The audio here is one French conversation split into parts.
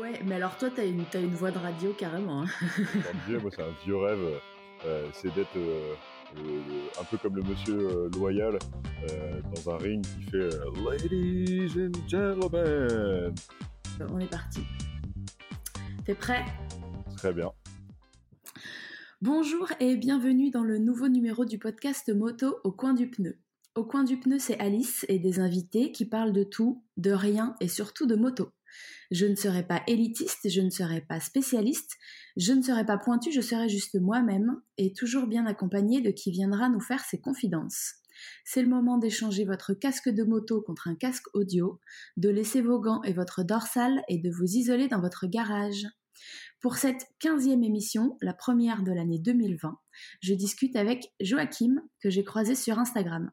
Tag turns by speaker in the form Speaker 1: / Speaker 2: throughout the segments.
Speaker 1: Ouais, mais alors toi, t'as une, as une voix de radio carrément. Hein.
Speaker 2: moi, c'est un vieux rêve. Euh, c'est d'être euh, un peu comme le monsieur euh, loyal dans un ring qui fait Ladies and gentlemen.
Speaker 1: On est parti. T'es prêt?
Speaker 2: Très bien.
Speaker 1: Bonjour et bienvenue dans le nouveau numéro du podcast Moto au coin du pneu. Au coin du pneu, c'est Alice et des invités qui parlent de tout, de rien et surtout de moto. Je ne serai pas élitiste, je ne serai pas spécialiste, je ne serai pas pointu, je serai juste moi-même et toujours bien accompagné de qui viendra nous faire ses confidences. C'est le moment d'échanger votre casque de moto contre un casque audio, de laisser vos gants et votre dorsale et de vous isoler dans votre garage. Pour cette quinzième émission, la première de l'année 2020, je discute avec Joachim, que j'ai croisé sur Instagram.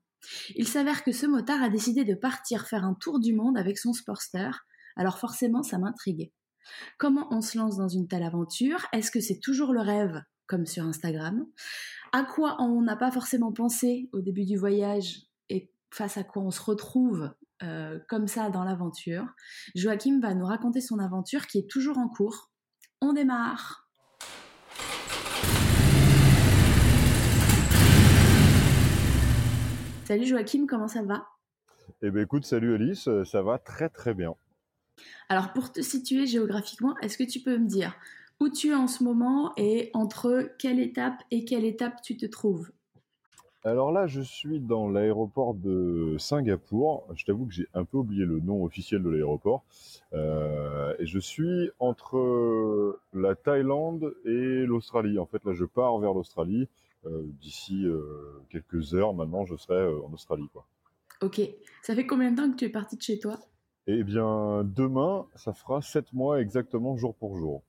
Speaker 1: Il s'avère que ce motard a décidé de partir faire un tour du monde avec son Sportster, alors forcément ça m'intriguait. Comment on se lance dans une telle aventure? Est-ce que c'est toujours le rêve, comme sur Instagram? À quoi on n'a pas forcément pensé au début du voyage et face à quoi on se retrouve euh, comme ça dans l'aventure? Joachim va nous raconter son aventure qui est toujours en cours. On démarre Salut Joachim, comment ça va?
Speaker 2: Eh bien écoute, salut Alice, ça va très très bien.
Speaker 1: Alors pour te situer géographiquement, est-ce que tu peux me dire où tu es en ce moment et entre quelle étape et quelle étape tu te trouves?
Speaker 2: Alors là, je suis dans l'aéroport de Singapour. Je t'avoue que j'ai un peu oublié le nom officiel de l'aéroport. Euh, et je suis entre la Thaïlande et l'Australie. En fait, là, je pars vers l'Australie. Euh, d'ici euh, quelques heures, maintenant, je serai en Australie. Quoi.
Speaker 1: Ok. Ça fait combien de temps que tu es parti de chez toi?
Speaker 2: Eh bien, demain, ça fera 7 mois exactement jour pour jour.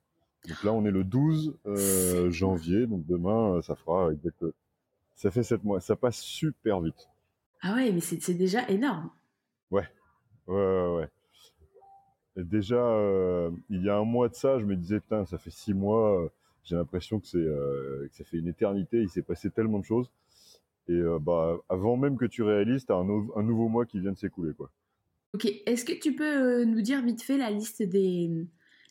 Speaker 2: Donc là, on est le 12 euh, janvier, donc demain, ça fera exactement. Ça fait 7 mois. Ça passe super vite.
Speaker 1: Ah ouais, mais c'est déjà énorme.
Speaker 2: Ouais, ouais, ouais. ouais. Et déjà, euh, il y a un mois de ça, je me disais, putain, ça fait 6 mois, euh, j'ai l'impression que ça fait une éternité, il s'est passé tellement de choses. Et bah, avant même que tu réalises, tu as un, un nouveau mois qui vient de s'écouler, quoi.
Speaker 1: Ok, est-ce que tu peux euh, nous dire vite fait la liste des,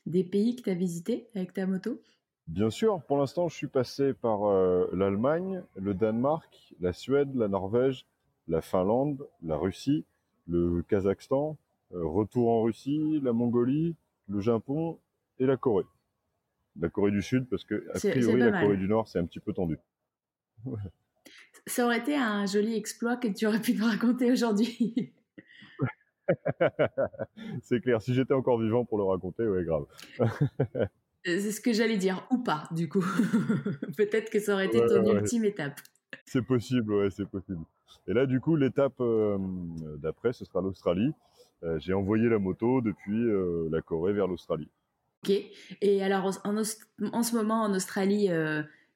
Speaker 1: des pays que tu as visités avec ta moto?
Speaker 2: Bien sûr, pour l'instant, je suis passé par euh, l'Allemagne, le Danemark, la Suède, la Norvège, la Finlande, la Russie, le Kazakhstan, euh, retour en Russie, la Mongolie, le Japon et la Corée. La Corée du Sud, parce que, a priori, la Corée du Nord, c'est un petit peu tendu.
Speaker 1: Ça aurait été un joli exploit que tu aurais pu nous raconter aujourd'hui.
Speaker 2: c'est clair. Si j'étais encore vivant pour le raconter, ouais, grave.
Speaker 1: c'est ce que j'allais dire, ou pas, du coup. Peut-être que ça aurait été ton ultime étape.
Speaker 2: C'est possible, ouais, c'est possible. Et là, du coup, l'étape euh, d'après, ce sera l'Australie. Euh, j'ai envoyé la moto depuis euh, la Corée vers l'Australie.
Speaker 1: Ok. Et alors, en, en, ce moment, en Australie,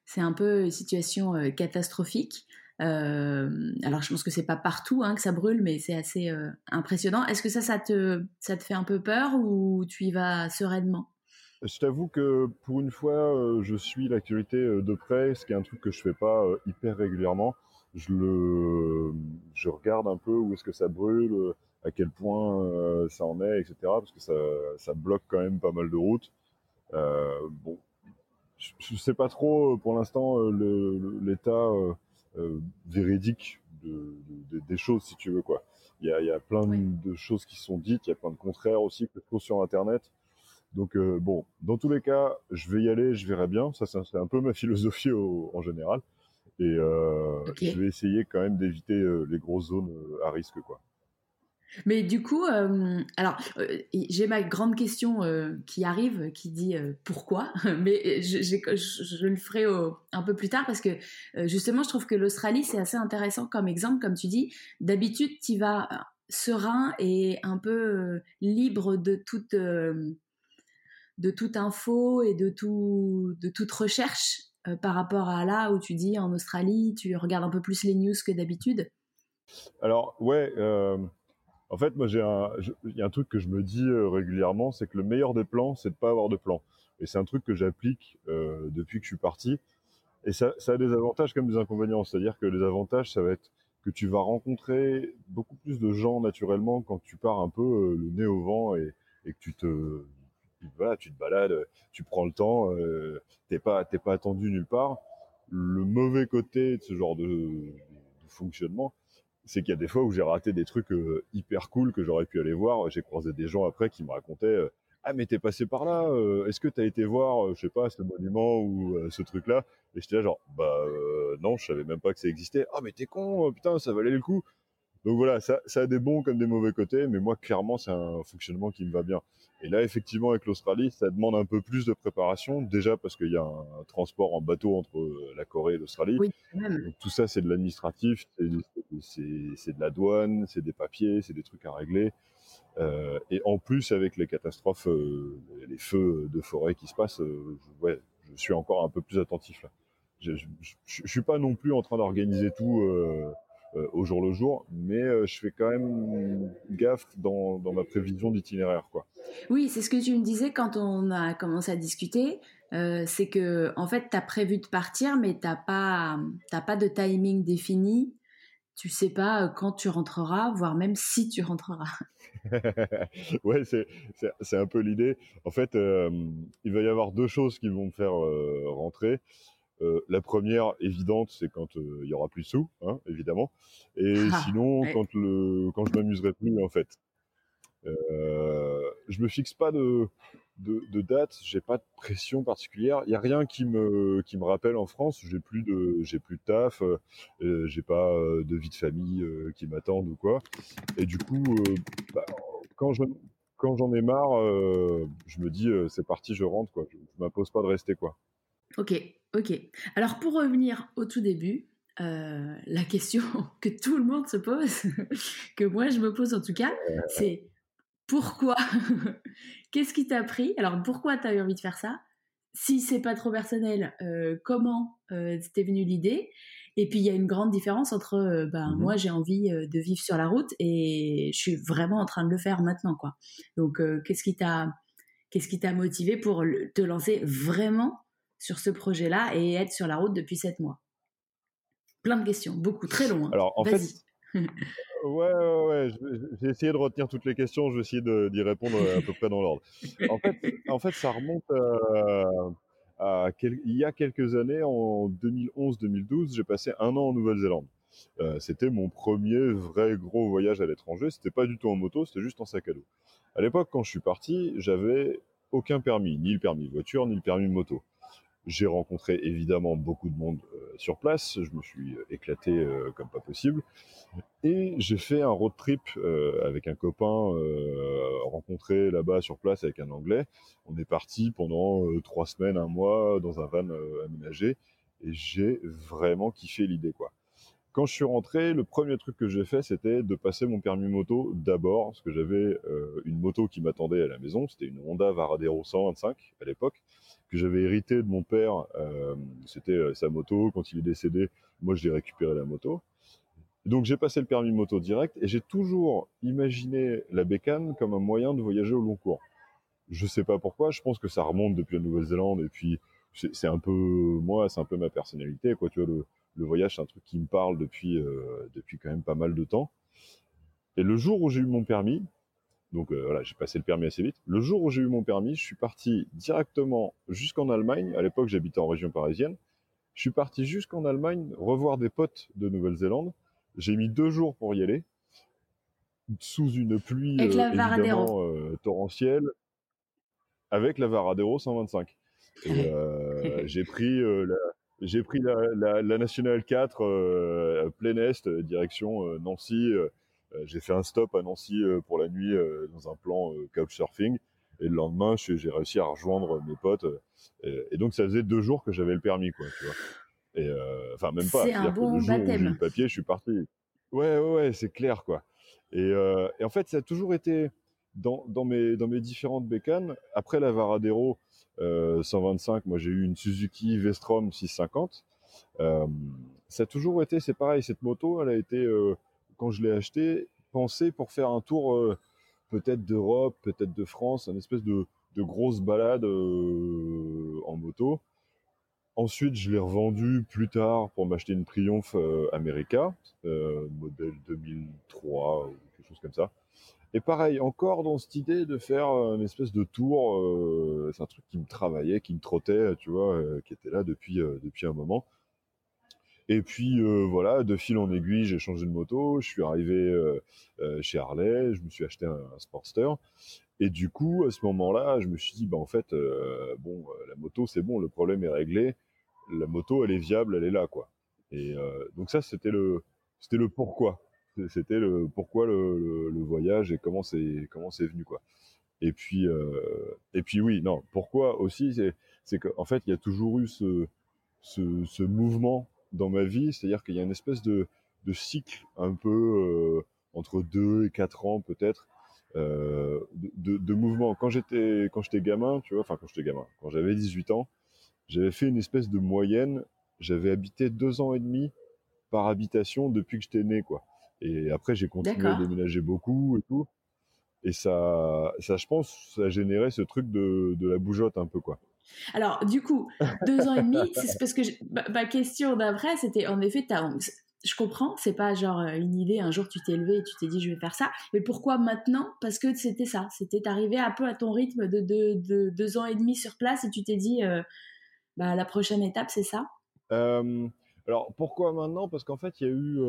Speaker 1: c'est un peu une situation catastrophique. Euh, alors je pense que c'est pas partout hein, que ça brûle, mais c'est assez euh, impressionnant. Est-ce que ça, ça te, ça te fait un peu peur ou tu y vas sereinement?
Speaker 2: Je t'avoue que pour une fois, euh, je suis l'actualité de près, ce qui est un truc que je fais pas hyper régulièrement. Je le, je regarde un peu où est-ce que ça brûle, à quel point ça en est, etc. Parce que ça, ça bloque quand même pas mal de routes. bon, je, sais pas trop pour l'instant l'état véridique de, des choses, si tu veux, quoi. Il y a, y a, plein de choses qui sont dites, il y a plein de contraires aussi que je trouve sur Internet. Donc euh, bon, dans tous les cas, je vais y aller, je verrai bien. Ça, c'est un peu ma philosophie en général. Et euh, je vais essayer quand même d'éviter euh, les grosses zones à risque, quoi.
Speaker 1: Mais du coup, euh, alors euh, j'ai ma grande question euh, qui arrive, qui dit pourquoi, mais je, le ferai un peu plus tard parce que justement, je trouve que l'Australie c'est assez intéressant comme exemple, comme tu dis. D'habitude, tu vas serein et un peu libre de toute de toute info et de tout de toute recherche par rapport à là où tu dis en Australie, tu regardes un peu plus les news que d'habitude.
Speaker 2: Alors ouais. En fait, moi, j'ai un, il y a un truc que je me dis euh, régulièrement, c'est que le meilleur des plans, c'est de pas avoir de plan. Et c'est un truc que j'applique euh, depuis que je suis parti. Et ça, ça a des avantages comme des inconvénients. C'est-à-dire que les avantages, ça va être que tu vas rencontrer beaucoup plus de gens naturellement quand tu pars un peu euh, le nez au vent et, et que tu te, voilà, tu te balades, tu prends le temps, euh, t'es pas, t'es pas attendu nulle part. Le mauvais côté de ce genre de, de fonctionnement, c'est qu'il y a des fois où j'ai raté des trucs euh, hyper cool que j'aurais pu aller voir. J'ai croisé des gens après qui me racontaient euh, ah mais t'es passé par là, euh, est-ce que t'as été voir, je sais pas, ce monument ou ce truc-là? Et j'étais là genre bah non, je savais même pas que ça existait. Ah mais t'es con, putain, ça valait le coup. Donc voilà, ça, ça a des bons comme des mauvais côtés, mais moi clairement c'est un fonctionnement qui me va bien. Et là effectivement avec l'Australie, ça demande un peu plus de préparation, déjà parce qu'il y a un, transport en bateau entre la Corée et l'Australie.
Speaker 1: Oui,
Speaker 2: Donc tout ça c'est de l'administratif, c'est de la douane, c'est des papiers, c'est des trucs à régler. Euh, et en plus avec les catastrophes, euh, les feux de forêt qui se passent, euh, je, ouais, je suis encore un peu plus attentif là. Je, je, je, je suis pas non plus en train d'organiser tout euh, euh, au jour le jour, mais euh, je fais quand même gaffe dans, dans ma prévision d'itinéraire. quoi.
Speaker 1: Oui, c'est ce que tu me disais quand on a commencé à discuter. Euh, c'est que en fait, tu as prévu de partir, mais tu n'as pas, pas de timing défini. Tu sais pas quand tu rentreras, voire même si tu rentreras.
Speaker 2: ouais, c'est un peu l'idée. En fait, euh, il va y avoir deux choses qui vont me faire euh, rentrer. Euh, la première évidente, c'est quand euh, il y aura plus de sous, hein, évidemment. Et
Speaker 1: Ah,
Speaker 2: sinon,
Speaker 1: ouais.
Speaker 2: quand le quand je m'amuserai plus, en fait. Euh, je me fixe pas de de, de date, j'ai pas de pression particulière. Il y a rien qui me qui me rappelle en France. J'ai plus de j'ai plus de taf, euh, euh, j'ai pas euh, de vie de famille euh, qui m'attendent ou quoi. Et du coup, euh, bah, quand je quand j'en ai marre, euh, je me dis euh, c'est parti, je rentre quoi. Je, je m'impose pas de rester quoi.
Speaker 1: Ok, ok. Alors pour revenir au tout début, euh, la question que tout le monde se pose, que moi je me pose en tout cas, c'est pourquoi Qu'est-ce qui t'a pris? Alors pourquoi t'as eu envie de faire ça? Si c'est pas trop personnel, euh, comment euh, t'es venue l'idée? Et puis il y a une grande différence entre ben
Speaker 2: Mhm.
Speaker 1: moi j'ai envie de vivre sur la route et je suis vraiment en train de le faire maintenant quoi. Donc qu'est-ce qui t'a qu'est-ce qui t'a motivé pour te lancer vraiment sur ce projet-là et être sur la route depuis sept mois Plein de questions, beaucoup, très long. hein.
Speaker 2: Alors en fait, ouais, ouais, ouais, j'ai essayé de retenir toutes les questions, je vais essayer d'y répondre à peu près dans l'ordre. En fait, en fait, ça remonte à, à quel- il y a quelques années, en 2011-2012, j'ai passé un an en Nouvelle-Zélande. Euh, c'était mon premier vrai gros voyage à l'étranger. C'était pas du tout en moto, c'était juste en sac à dos. À l'époque, quand je suis parti, j'avais aucun permis, ni le permis de voiture, ni le permis de moto. J'ai rencontré évidemment beaucoup de monde euh, sur place. Je me suis éclaté euh, comme pas possible. Et j'ai fait un road trip euh, avec un copain euh, rencontré là-bas sur place avec un Anglais. On est parti pendant euh, trois semaines, un mois dans un van euh, aménagé. Et j'ai vraiment kiffé l'idée, quoi. Quand je suis rentré, le premier truc que j'ai fait, c'était de passer mon permis moto d'abord, parce que j'avais euh, une moto qui m'attendait à la maison. C'était une Honda Varadero 125 à l'époque, que j'avais hérité de mon père. Euh, c'était euh, sa moto. Quand il est décédé, moi, je l'ai récupéré la moto. Donc j'ai passé le permis moto direct et j'ai toujours imaginé la bécane comme un moyen de voyager au long cours. Je sais pas pourquoi, je pense que ça remonte depuis la Nouvelle-Zélande et puis c'est un peu moi, c'est un peu ma personnalité quoi. Tu vois, le, le voyage c'est un truc qui me parle depuis euh, depuis quand même pas mal de temps. Et le jour où j'ai eu mon permis, donc euh, voilà, j'ai passé le permis assez vite. Le jour où j'ai eu mon permis, je suis parti directement jusqu'en Allemagne. À l'époque, j'habitais en région parisienne. Je suis parti jusqu'en Allemagne revoir des potes de Nouvelle-Zélande. J'ai mis deux jours pour y aller, sous une pluie
Speaker 1: Avec la
Speaker 2: euh, évidemment euh, torrentielle, avec la Varadero 125. Et euh, j'ai pris la, j'ai pris la, la, la Nationale 4 euh, plein est, direction Nancy. Euh, j'ai fait un stop à Nancy euh, pour la nuit euh, dans un plan couchsurfing. Et le lendemain, j'ai réussi à rejoindre mes potes. et, et donc, ça faisait deux jours que j'avais le permis, quoi, tu vois. Et enfin, même pas.
Speaker 1: C'est un
Speaker 2: que
Speaker 1: bon
Speaker 2: le jour où j'ai eu
Speaker 1: baptême.
Speaker 2: le papier, je suis parti. Ouais, ouais, ouais, c'est clair, quoi. Et, et en fait, ça a toujours été dans, dans, mes, dans mes différentes bécanes. Après la Varadero euh, 125, moi j'ai eu une Suzuki Vestrom 650. Euh, ça a toujours été, c'est pareil, cette moto, elle a été, euh, quand je l'ai achetée, pensée pour faire un tour euh, peut-être d'Europe, peut-être de France, une espèce de, grosse balade euh, en moto. Ensuite, je l'ai revendu plus tard pour m'acheter une Triumph euh, America, modèle 2003 ou quelque chose comme ça. Et pareil, encore dans cette idée de faire une espèce de tour, c'est un truc qui me travaillait, qui me trottait, tu vois, qui était là depuis, depuis un moment. Et puis voilà, de fil en aiguille, j'ai changé de moto, je suis arrivé chez Harley, je me suis acheté un, Sportster. Et du coup, à ce moment-là, je me suis dit, bah en fait, bon, la moto, c'est bon, le problème est réglé, la moto, elle est viable, elle est là, quoi. Et donc ça, c'était le, c'était le pourquoi. C'était le pourquoi le, voyage et comment c'est comment c'est venu quoi. Et puis euh, et puis oui non pourquoi aussi c'est c'est qu'en fait il y a toujours eu ce, ce, mouvement dans ma vie, c'est-à-dire qu'il y a une espèce de, de cycle un peu euh, entre deux et quatre ans peut-être euh, de, de, mouvement. Quand j'étais quand j'étais gamin, tu vois, enfin quand j'étais gamin, quand j'avais 18 ans, j'avais fait une espèce de moyenne. J'avais habité deux ans et demi par habitation depuis que j'étais né, quoi. Et après, j'ai continué à déménager beaucoup et tout. Et ça, ça, je pense, ça a généré ce truc de, de la bougeotte un peu, quoi.
Speaker 1: Alors, du coup, deux ans et demi, c'est parce que ma, question d'après, c'était en effet, je comprends, c'est pas genre euh, une idée, un jour tu t'es levé et tu t'es dit je vais faire ça, mais pourquoi maintenant? Parce que c'était ça, c'était arrivé un peu à ton rythme de, de, deux ans et demi sur place et tu t'es dit, euh, bah, la prochaine étape, c'est ça?
Speaker 2: Euh, Alors, pourquoi maintenant? Parce qu'en fait, il y a eu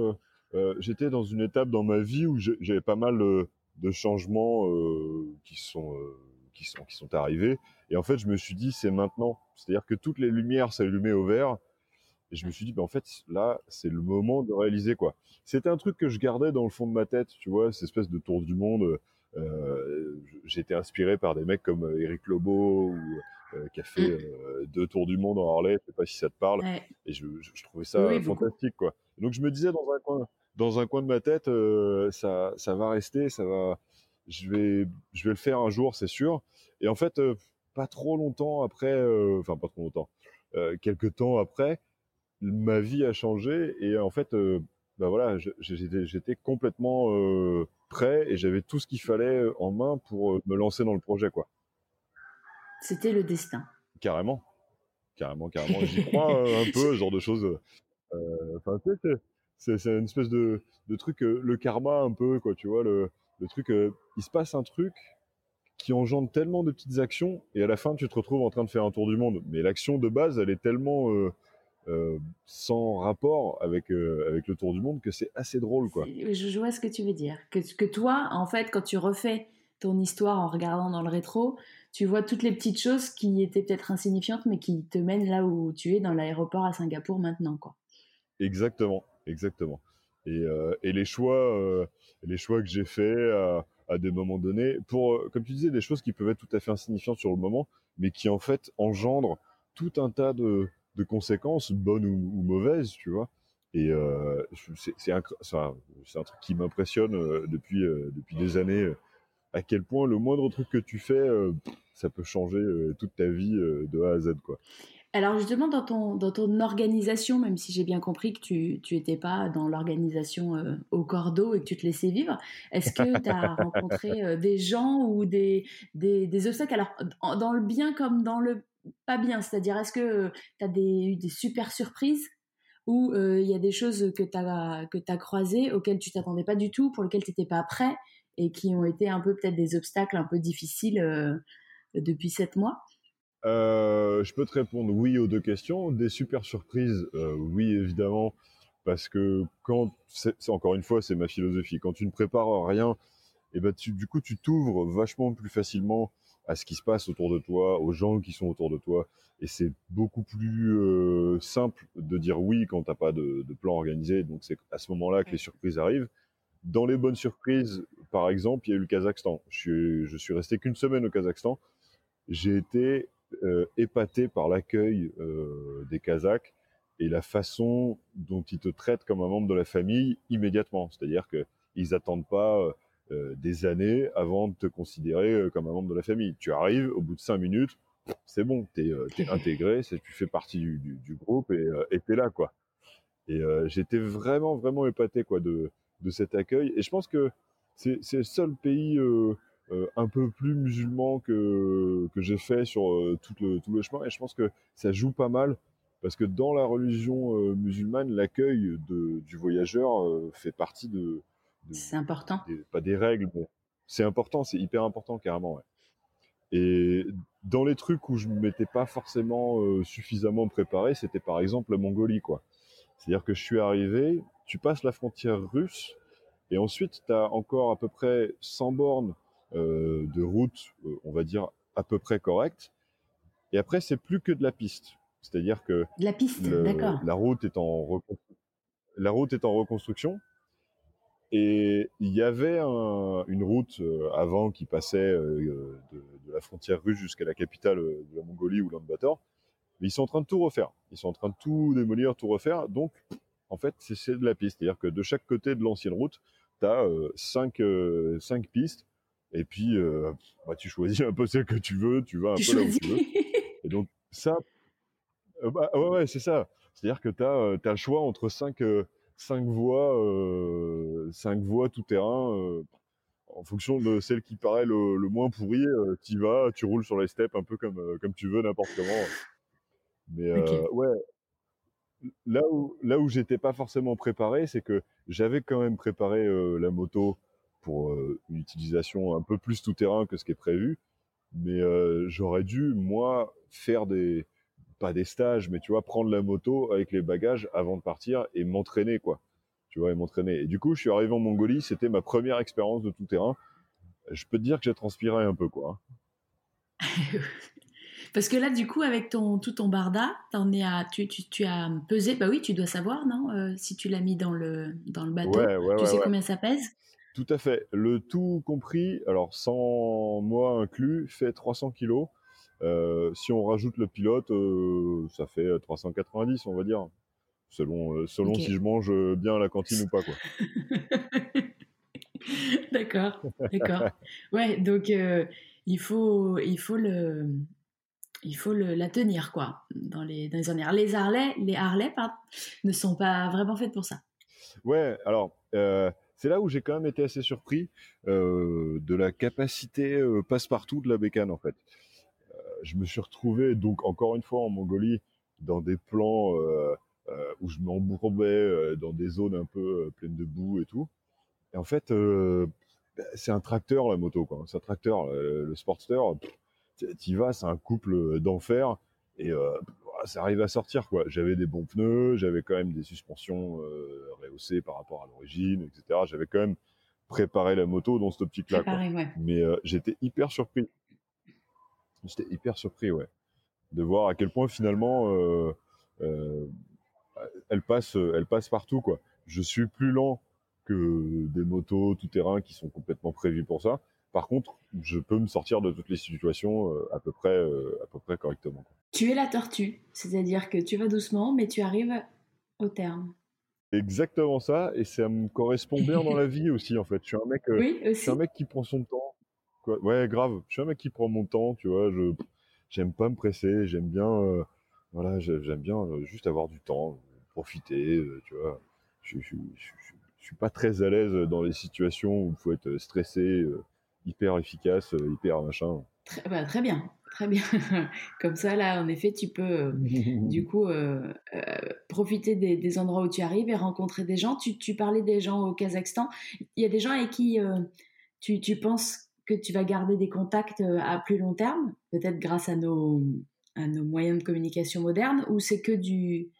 Speaker 2: euh, j'étais dans une étape dans ma vie où j'avais pas mal de changements qui sont qui sont qui sont arrivés et en fait je me suis dit c'est maintenant. C'est-à-dire que toutes les lumières s'allumaient au vert. Et je me suis dit ben en fait là c'est le moment de réaliser quoi. C'était un truc que je gardais dans le fond de ma tête tu vois cette espèce de tour du monde euh, j'ai inspiré par des mecs comme Eric Lobo ou qui a fait mmh. deux tours du monde en Harley je sais pas si ça te parle. Et je, je, trouvais ça fantastique quoi. Donc je me disais dans un coin dans un coin de ma tête, euh, ça, ça va rester, ça va, je vais, je vais le faire un jour, c'est sûr. Et en fait, euh, pas trop longtemps après, euh, enfin pas trop longtemps, quelques temps après, ma vie a changé et en fait, bah voilà, j'étais complètement prêt et j'avais tout ce qu'il fallait en main pour me lancer dans le projet, quoi.
Speaker 1: C'était le destin.
Speaker 2: Carrément, carrément, carrément. J'y crois un peu, ce genre de choses. Enfin, c'est une espèce de, de truc, euh, le karma un peu, quoi, tu vois, le, le truc, euh, il se passe un truc qui engendre tellement de petites actions, et à la fin, tu te retrouves en train de faire un tour du monde. Mais l'action de base, elle est tellement euh, sans rapport avec, avec le tour du monde que c'est assez drôle, quoi.
Speaker 1: Je vois ce que tu veux dire. Que, que toi, en fait, quand tu refais ton histoire en regardant dans le rétro, tu vois toutes les petites choses qui étaient peut-être insignifiantes, mais qui te mènent là où tu es, dans l'aéroport à Singapour maintenant, quoi.
Speaker 2: Exactement exactement. Et, euh, et les choix, euh, les choix que j'ai faits à, des moments donnés, pour, euh, comme tu disais, des choses qui peuvent être tout à fait insignifiantes sur le moment, mais qui en fait engendrent tout un tas de, de conséquences, bonnes ou, mauvaises, tu vois. Et euh, c'est un, un, truc qui m'impressionne depuis, depuis des années, à quel point le moindre truc que tu fais, ça peut changer toute ta vie de A à Z, quoi.
Speaker 1: Alors justement, dans ton, dans ton organisation, même si j'ai bien compris que tu n'étais pas dans l'organisation euh, au cordeau et que tu te laissais vivre, est-ce que tu as rencontré euh, des gens ou des, des, obstacles? Alors, dans le bien comme dans le pas bien, c'est-à-dire est-ce que tu as eu des super surprises ou euh, il y a des choses que tu as, que as croisées auxquelles tu t'attendais pas du tout, pour lesquelles tu n'étais pas prêt et qui ont été un peu peut-être des obstacles un peu difficiles depuis sept mois?
Speaker 2: Euh, je peux te répondre oui aux deux questions. Des super surprises, euh, oui évidemment, parce que quand c'est encore une fois c'est ma philosophie. Quand tu ne prépares rien, et eh ben tu, du coup tu t'ouvres vachement plus facilement à ce qui se passe autour de toi, aux gens qui sont autour de toi, et c'est beaucoup plus euh, simple de dire oui quand t'as pas de, de, plan organisé. Donc c'est à ce moment-là que les surprises arrivent. Dans les bonnes surprises, par exemple, il y a eu le Kazakhstan. Je suis, je suis resté qu'une semaine au Kazakhstan. J'ai été épaté par l'accueil euh, des Kazakhs et la façon dont ils te traitent comme un membre de la famille immédiatement. C'est-à-dire qu'ils n'attendent pas euh, des années avant de te considérer comme un membre de la famille. Tu arrives, au bout de cinq minutes, c'est bon, tu es, intégré, tu fais partie du, du, groupe et tu es là. quoi. Et j'étais vraiment, vraiment épaté quoi, de, de cet accueil. Et je pense que c'est le seul pays euh, un peu plus musulman que, que j'ai fait sur euh, tout, le, tout le chemin. Et je pense que ça joue pas mal parce que dans la religion euh, musulmane, l'accueil du voyageur fait partie de.
Speaker 1: c'est important.
Speaker 2: pas des règles, mais c'est important, c'est hyper important carrément. Ouais. Et dans les trucs où je ne m'étais pas forcément suffisamment préparé, c'était par exemple la Mongolie, quoi. C'est-à-dire que je suis arrivé, tu passes la frontière russe, et ensuite tu as encore à peu près 100 bornes de route, on va dire à peu près correctes. Et après, c'est plus que de la piste. C'est-à-dire que
Speaker 1: la piste, d'accord.
Speaker 2: La route est en la route est en reconstruction. Et il y avait une route euh, avant qui passait euh, de, la frontière russe jusqu'à la capitale euh, de la Mongolie, ou Bator. Mais ils sont en train de tout refaire. Ils sont en train de tout démolir, tout refaire. Donc, en fait, c'est de la piste. C'est-à-dire que de chaque côté de l'ancienne route, tu as cinq, cinq pistes. Et puis, bah, tu choisis un peu celle que tu veux. Tu vas un peu là où tu veux. Et donc, ça, bah, ouais, ouais c'est ça. C'est-à-dire que tu as, as, le choix entre cinq cinq voies, euh, cinq voies tout terrain. Euh, en fonction de celle qui paraît le, moins pourri, euh, tu vas, tu roules sur les steppes un peu comme comme tu veux, n'importe comment. Mais ouais, là où là où j'étais pas forcément préparé, c'est que j'avais quand même préparé la moto pour une utilisation un peu plus tout terrain que ce qui est prévu, mais j'aurais dû moi faire des pas des stages, mais tu vois, prendre la moto avec les bagages avant de partir et m'entraîner, quoi. Tu vois, et m'entraîner. Et du coup, je suis arrivé en Mongolie, c'était ma première expérience de tout terrain. Je peux te dire que j'ai transpiré un peu, quoi.
Speaker 1: Parce que là, du coup, avec ton tout ton barda, en es à, tu, tu, as pesé. Bah oui, tu dois savoir, non euh, Si tu l'as mis dans le dans le bateau, tu sais combien ça pèse?
Speaker 2: Tout à fait. Le tout compris, alors sans moi inclus, fait 300 kilos. Euh, si on rajoute le pilote, euh, ça fait 390, on va dire, selon euh, selon si je mange bien à la cantine ou pas quoi.
Speaker 1: d'accord, d'accord. Ouais, donc il faut il faut le il faut le, la tenir quoi dans les dans les Les Harley, les Harley ne sont pas vraiment faites pour ça.
Speaker 2: Ouais, alors c'est là où j'ai quand même été assez surpris de la capacité passe-partout de la bécane en fait je me suis retrouvé donc encore une fois en Mongolie dans des plans euh, euh, où je m'embourbais euh, dans des zones un peu pleines de boue et tout. Et en fait, bah, c'est un tracteur la moto quoi. C'est un tracteur, le Sportster. y vas, c'est un couple d'enfer et ça arrive à sortir quoi. J'avais des bons pneus, j'avais quand même des suspensions rehaussées par rapport à l'origine, etc. J'avais quand même préparé la moto dans cette optique-là. Mais j'étais hyper surpris. J'étais hyper surpris, ouais, de voir à quel point finalement euh, euh, elle passe, elle passe partout, quoi. Je suis plus lent que des motos tout terrain qui sont complètement prévues pour ça. Par contre, je peux me sortir de toutes les situations euh, à peu près, à peu près correctement.
Speaker 1: Tu es la tortue, c'est-à-dire que tu vas doucement, mais tu arrives au terme.
Speaker 2: Exactement ça, et ça me correspond bien dans la vie aussi en fait. Je suis un mec, oui, je suis un mec qui prend son temps Ouais, grave. Je suis un mec qui prend mon temps, tu vois. Je j'aime pas me presser. J'aime bien, euh, voilà, j'aime bien euh, juste avoir du temps, profiter, euh, tu vois. Je, je, suis pas très à l'aise dans les situations où il faut être stressé, hyper efficace, hyper machin.
Speaker 1: Très, bah, très bien, très bien. Comme ça, là, en effet, tu peux du coup profiter des, des, endroits où tu arrives et rencontrer des gens. Tu, tu parlais des gens au Kazakhstan. Il y a des gens avec qui tu, tu penses que tu vas garder des contacts euh, à plus long terme, peut-être grâce à nos, à nos moyens de communication modernes, ou c'est que du,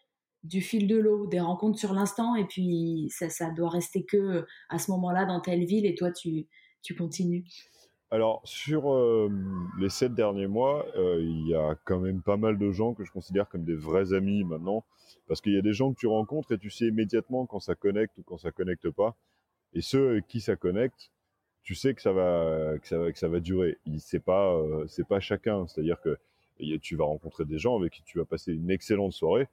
Speaker 1: du fil de l'eau, des rencontres sur l'instant, et puis ça, ça doit rester que euh, à ce moment-là dans telle ville, et toi, tu, tu continues
Speaker 2: alors sur euh, les sept derniers mois, il y a quand même pas mal de gens que je considère comme des vrais amis maintenant, parce qu'il y a des gens que tu rencontres et tu sais immédiatement quand ça connecte ou quand ça connecte pas, et ceux avec qui ça connecte, tu sais que ça va que ça va que ça va durer. C'est pas euh, c'est pas chacun, c'est-à-dire que tu vas rencontrer des gens avec qui tu vas passer une excellente soirée,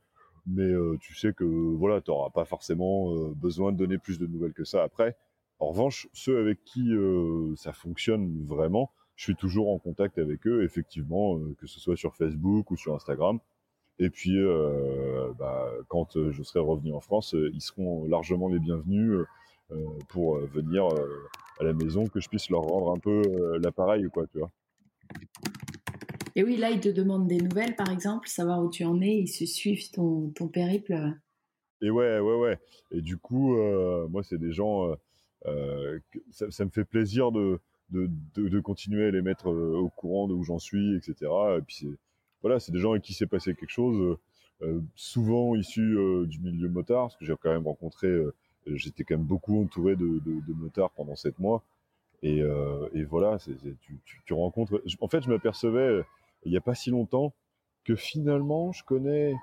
Speaker 2: mais euh, tu sais que voilà, tu n'auras pas forcément euh, besoin de donner plus de nouvelles que ça après. En revanche, ceux avec qui ça fonctionne vraiment, je suis toujours en contact avec eux, effectivement, que ce soit sur Facebook ou sur Instagram. Et puis, bah, quand je serai revenu en France, ils seront largement les bienvenus pour venir à la maison, que je puisse leur rendre un peu euh, l'appareil, quoi, tu vois.
Speaker 1: Et oui, là, ils te demandent des nouvelles, par exemple, savoir où tu en es, ils se suivent ton, ton périple.
Speaker 2: Et ouais, ouais, ouais. Et du coup, euh, moi, c'est des gens, euh, ça, me fait plaisir de, continuer à les mettre au courant de où j'en suis, etc. Et puis c'est voilà, c'est des gens avec qui s'est passé quelque chose, souvent issus du milieu motard, parce que j'ai quand même rencontré, j'étais quand même beaucoup entouré de, motards pendant sept mois. Et, voilà, tu, rencontres. En fait, je m'apercevais il n'y a pas si longtemps que finalement, je connais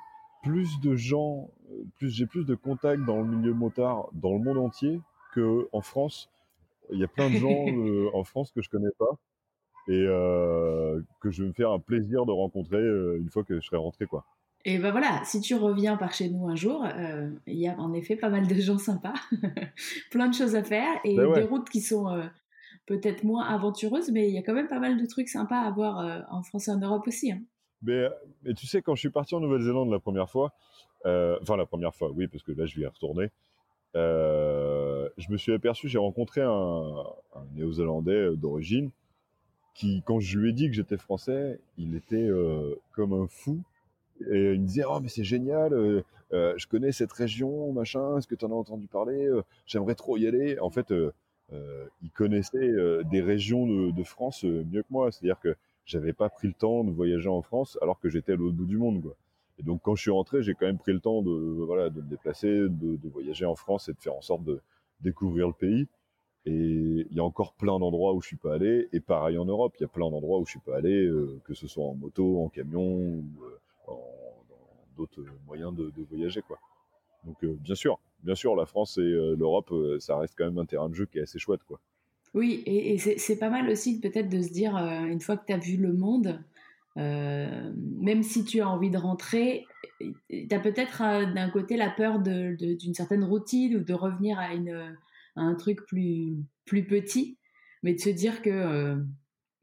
Speaker 2: plus de gens, j'ai plus de contacts dans le milieu motard dans le monde entier que en France. Il y a plein de gens euh, en France que je connais pas et euh, que je vais me faire un plaisir de rencontrer euh, une fois que je serai rentré quoi.
Speaker 1: Et ben voilà, si tu reviens par chez nous un jour, il y a en effet pas mal de gens sympas, plein de choses à faire et ben des routes qui sont peut-être moins aventureuses, mais il y a quand même pas mal de trucs sympas à voir en France et en Europe aussi. Hein.
Speaker 2: Mais, mais, tu sais, quand je suis parti en Nouvelle-Zélande la première fois, enfin la première fois, oui, parce que là je vais y retourner, euh, je me suis aperçu, j'ai rencontré un, néo-zélandais d'origine qui, quand je lui ai dit que j'étais français, il était euh, comme un fou. Et il me disait, oh, mais c'est génial, euh, euh je connais cette région, machin, est-ce que tu en as entendu parler euh, J'aimerais trop y aller. En fait, euh, il connaissait des régions de, de France mieux que moi. C'est-à-dire que j'avais pas pris le temps de voyager en France alors que j'étais à l'autre bout du monde. Quoi. Et donc quand je suis rentré, j'ai quand même pris le temps de voilà de me déplacer, de, voyager en France et de faire en sorte de découvrir le pays. Et il y a encore plein d'endroits où je suis pas allé. Et pareil en Europe, il y a plein d'endroits où je suis pas allé, euh, que ce soit en moto, en camion ou euh, en, d'autres moyens de, voyager quoi. Donc euh, bien sûr, bien sûr, la France et l'Europe, ça reste quand même un terrain de jeu qui est assez chouette quoi.
Speaker 1: Oui, et, et c'est pas mal aussi peut-être de se dire, une fois que tu as vu le monde, euh, même si tu as envie de rentrer, tu as peut-être euh, d'un côté la peur d'une certaine routine ou de revenir à, un truc plus, plus petit, mais de se dire que euh,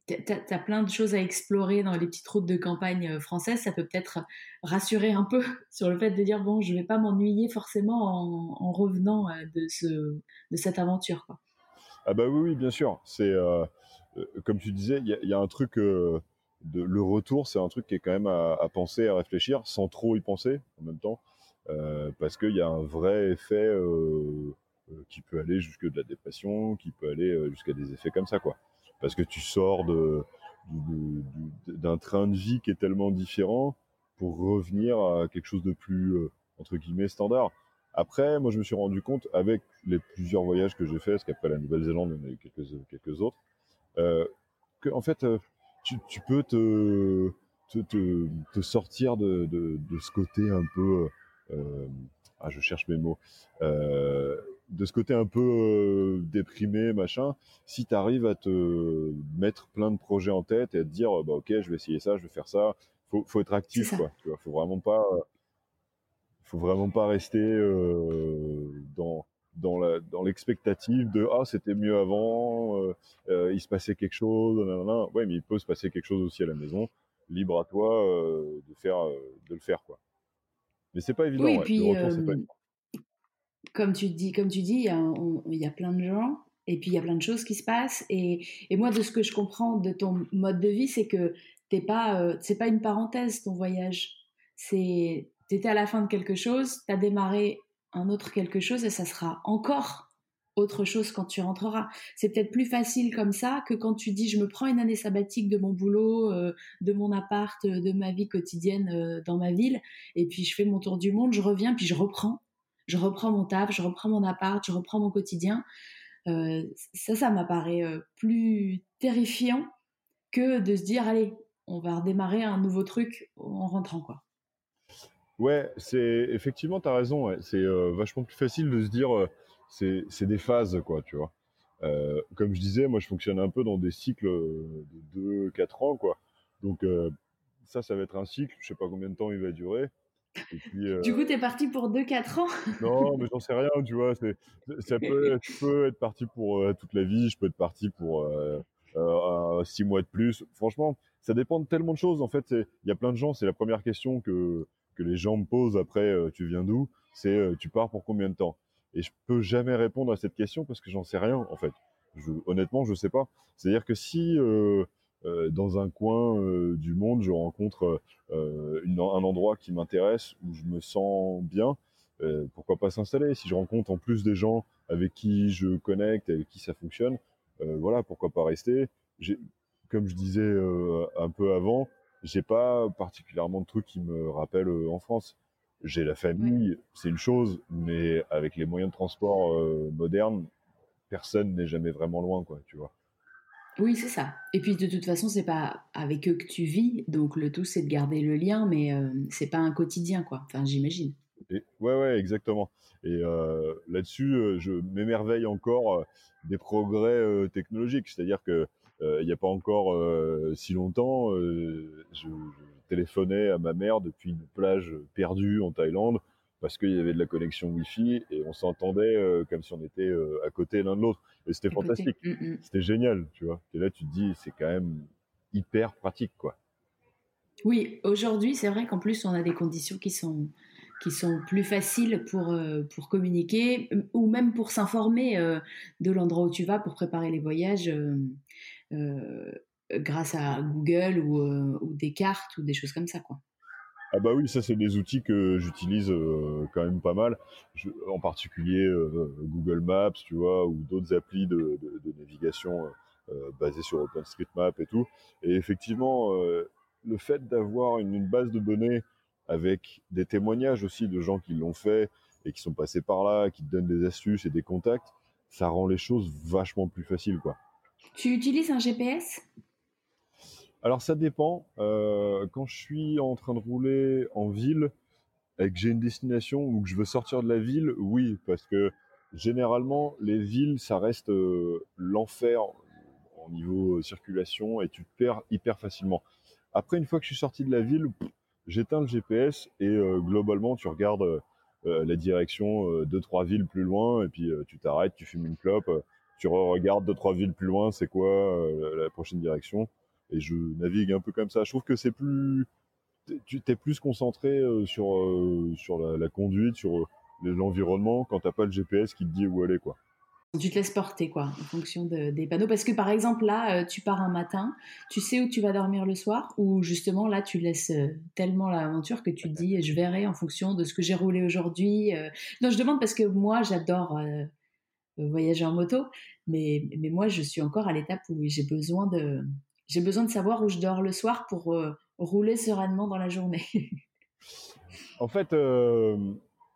Speaker 1: tu as, plein de choses à explorer dans les petites routes de campagne euh, françaises, ça peut peut-être rassurer un peu sur le fait de dire bon, je vais pas m'ennuyer forcément en, en, revenant de, ce, de cette aventure.
Speaker 2: Ah bah oui, oui bien sûr. C'est comme tu disais, il y, a un truc le retour, c'est un truc qui est quand même à, penser, à réfléchir, sans trop y penser en même temps, euh, parce qu'il y a un vrai effet euh, euh, qui peut aller jusque de la dépression, qui peut aller euh, jusqu'à des effets comme ça, quoi. Parce que tu sors d'un train de vie qui est tellement différent pour revenir à quelque chose de plus entre guillemets standard. Après, moi, je me suis rendu compte avec les plusieurs voyages que j'ai fait, parce qu'après la Nouvelle-Zélande, il a eu quelques quelques autres, que en fait tu, tu peux te, te, te, te sortir de, de, de, ce côté un peu, euh, ah, je cherche mes mots, euh, de ce côté un peu euh, déprimé, machin, si tu arrives à te mettre plein de projets en tête et à te dire, bah, ok, je vais essayer ça, je vais faire ça, faut, faut être actif, quoi. Tu vois, faut vraiment pas, faut vraiment pas rester euh, dans dans la dans l'expectative de ah c'était mieux avant euh, euh, il se passait quelque chose nanana. ouais mais il peut se passer quelque chose aussi à la maison libre à toi euh, de faire de le faire quoi mais c'est pas évident
Speaker 1: oui, ouais. puis, retour, pas évident. comme tu dis comme tu dis il y, a, on, il y a plein de gens et puis il y a plein de choses qui se passent et, et moi de ce que je comprends de ton mode de vie c'est que t'es pas c'est pas une parenthèse ton voyage c'est t'étais à la fin de quelque chose t'as démarré un autre quelque chose et ça sera encore autre chose quand tu rentreras. C'est peut-être plus facile comme ça que quand tu dis je me prends une année sabbatique de mon boulot, euh, de mon appart, euh, de ma vie quotidienne euh, dans ma ville, et puis je fais mon tour du monde, je reviens, puis je reprends. Je reprends mon taf, je reprends mon appart, je reprends mon quotidien. Ça, ça m'apparaît plus terrifiant que de se dire allez, on va redémarrer un nouveau truc en rentrant quoi.
Speaker 2: Ouais, c'est effectivement, tu as raison. Ouais. C'est euh, vachement plus facile de se dire, euh, c'est des phases, quoi, tu vois. Euh, comme je disais, moi, je fonctionne un peu dans des cycles de 2-4 ans, quoi. Donc, euh, ça, ça va être un cycle. Je sais pas combien de temps il va durer.
Speaker 1: Et puis, euh... Du coup, tu es parti pour 2-4 ans?
Speaker 2: Non, mais j'en sais rien, tu vois. Ça peut, tu peux être parti pour euh, toute la vie. Je peux être parti pour 6 mois de plus. Franchement, ça dépend de tellement de choses. En fait, il y a plein de gens, c'est la première question que que les gens me posent après euh, tu viens d'où c'est euh, tu pars pour combien de temps? Et je peux jamais répondre à cette question parce que j'en sais rien en fait. Honnêtement je sais pas. C'est à dire que si euh, dans un coin du monde je rencontre un endroit qui m'intéresse où je me sens bien pourquoi pas s'installer? Si je rencontre en plus des gens avec qui je connecte avec qui ça fonctionne voilà, pourquoi pas rester? Comme je disais un peu avant, j'ai pas particulièrement de trucs qui me rappellent en France. J'ai la famille, c'est une chose, mais avec les moyens de transport modernes, personne n'est jamais vraiment loin, quoi, tu vois.
Speaker 1: Oui, c'est ça. Et puis de toute façon, c'est pas avec eux que tu vis, donc le tout c'est de garder le lien, mais euh, c'est pas un quotidien, quoi. Enfin, j'imagine.
Speaker 2: Et, ouais, ouais, exactement. Et euh, là-dessus, euh, je m'émerveille encore des progrès technologiques. C'est-à-dire que il n'y a pas encore si longtemps, je, je, téléphonais à ma mère depuis une plage perdue en Thaïlande parce qu'il y avait de la connexion Wi-Fi et on s'entendait euh, comme si on était euh, à côté l'un de l'autre. Et c'était fantastique. Mm, mm. C'était génial, tu vois. Et là, tu te dis, c'est quand même hyper pratique, quoi.
Speaker 1: Oui, aujourd'hui, c'est vrai qu'en plus, on a des conditions qui sont qui sont plus faciles pour, euh, pour communiquer ou même pour s'informer de l'endroit où tu vas pour préparer les voyages grâce à Google ou, ou, des cartes ou des choses comme ça, quoi.
Speaker 2: Ah bah oui, ça c'est des outils que j'utilise euh, quand même pas mal, en particulier euh, Google Maps, tu vois, ou d'autres applis de, navigation euh, basées sur OpenStreetMap et tout. Et effectivement, le fait d'avoir une, base de données avec des témoignages aussi de gens qui l'ont fait et qui sont passés par là, qui te donnent des astuces et des contacts, ça rend les choses vachement plus faciles, quoi.
Speaker 1: Tu utilises un GPS
Speaker 2: alors ça dépend. Euh, quand je suis en train de rouler en ville et que j'ai une destination ou que je veux sortir de la ville, oui, parce que généralement les villes ça reste euh, l'enfer au niveau euh, circulation et tu te perds hyper facilement. Après une fois que je suis sorti de la ville, j'éteins le GPS et globalement tu regardes la direction deux trois villes plus loin et puis tu t'arrêtes, tu fumes une clope, tu regardes deux trois villes plus loin, c'est quoi la prochaine direction? Et je navigue un peu comme ça. Je trouve que c'est plus, tu t'es plus concentré euh, sur euh, sur la, conduite, sur euh, l'environnement quand t'as pas le GPS qui te dit où aller quoi.
Speaker 1: Tu te laisses porter quoi, en fonction des panneaux. Parce que par exemple là, tu pars un matin, tu sais où tu vas dormir le soir, ou justement là tu laisses tellement l'aventure que tu te dis je verrai en fonction de ce que j'ai roulé aujourd'hui. Non, je demande parce que moi j'adore voyager en moto, mais mais moi je suis encore à l'étape où j'ai besoin de besoin de savoir où je dors le soir pour euh, rouler sereinement dans la journée.
Speaker 2: en fait, euh,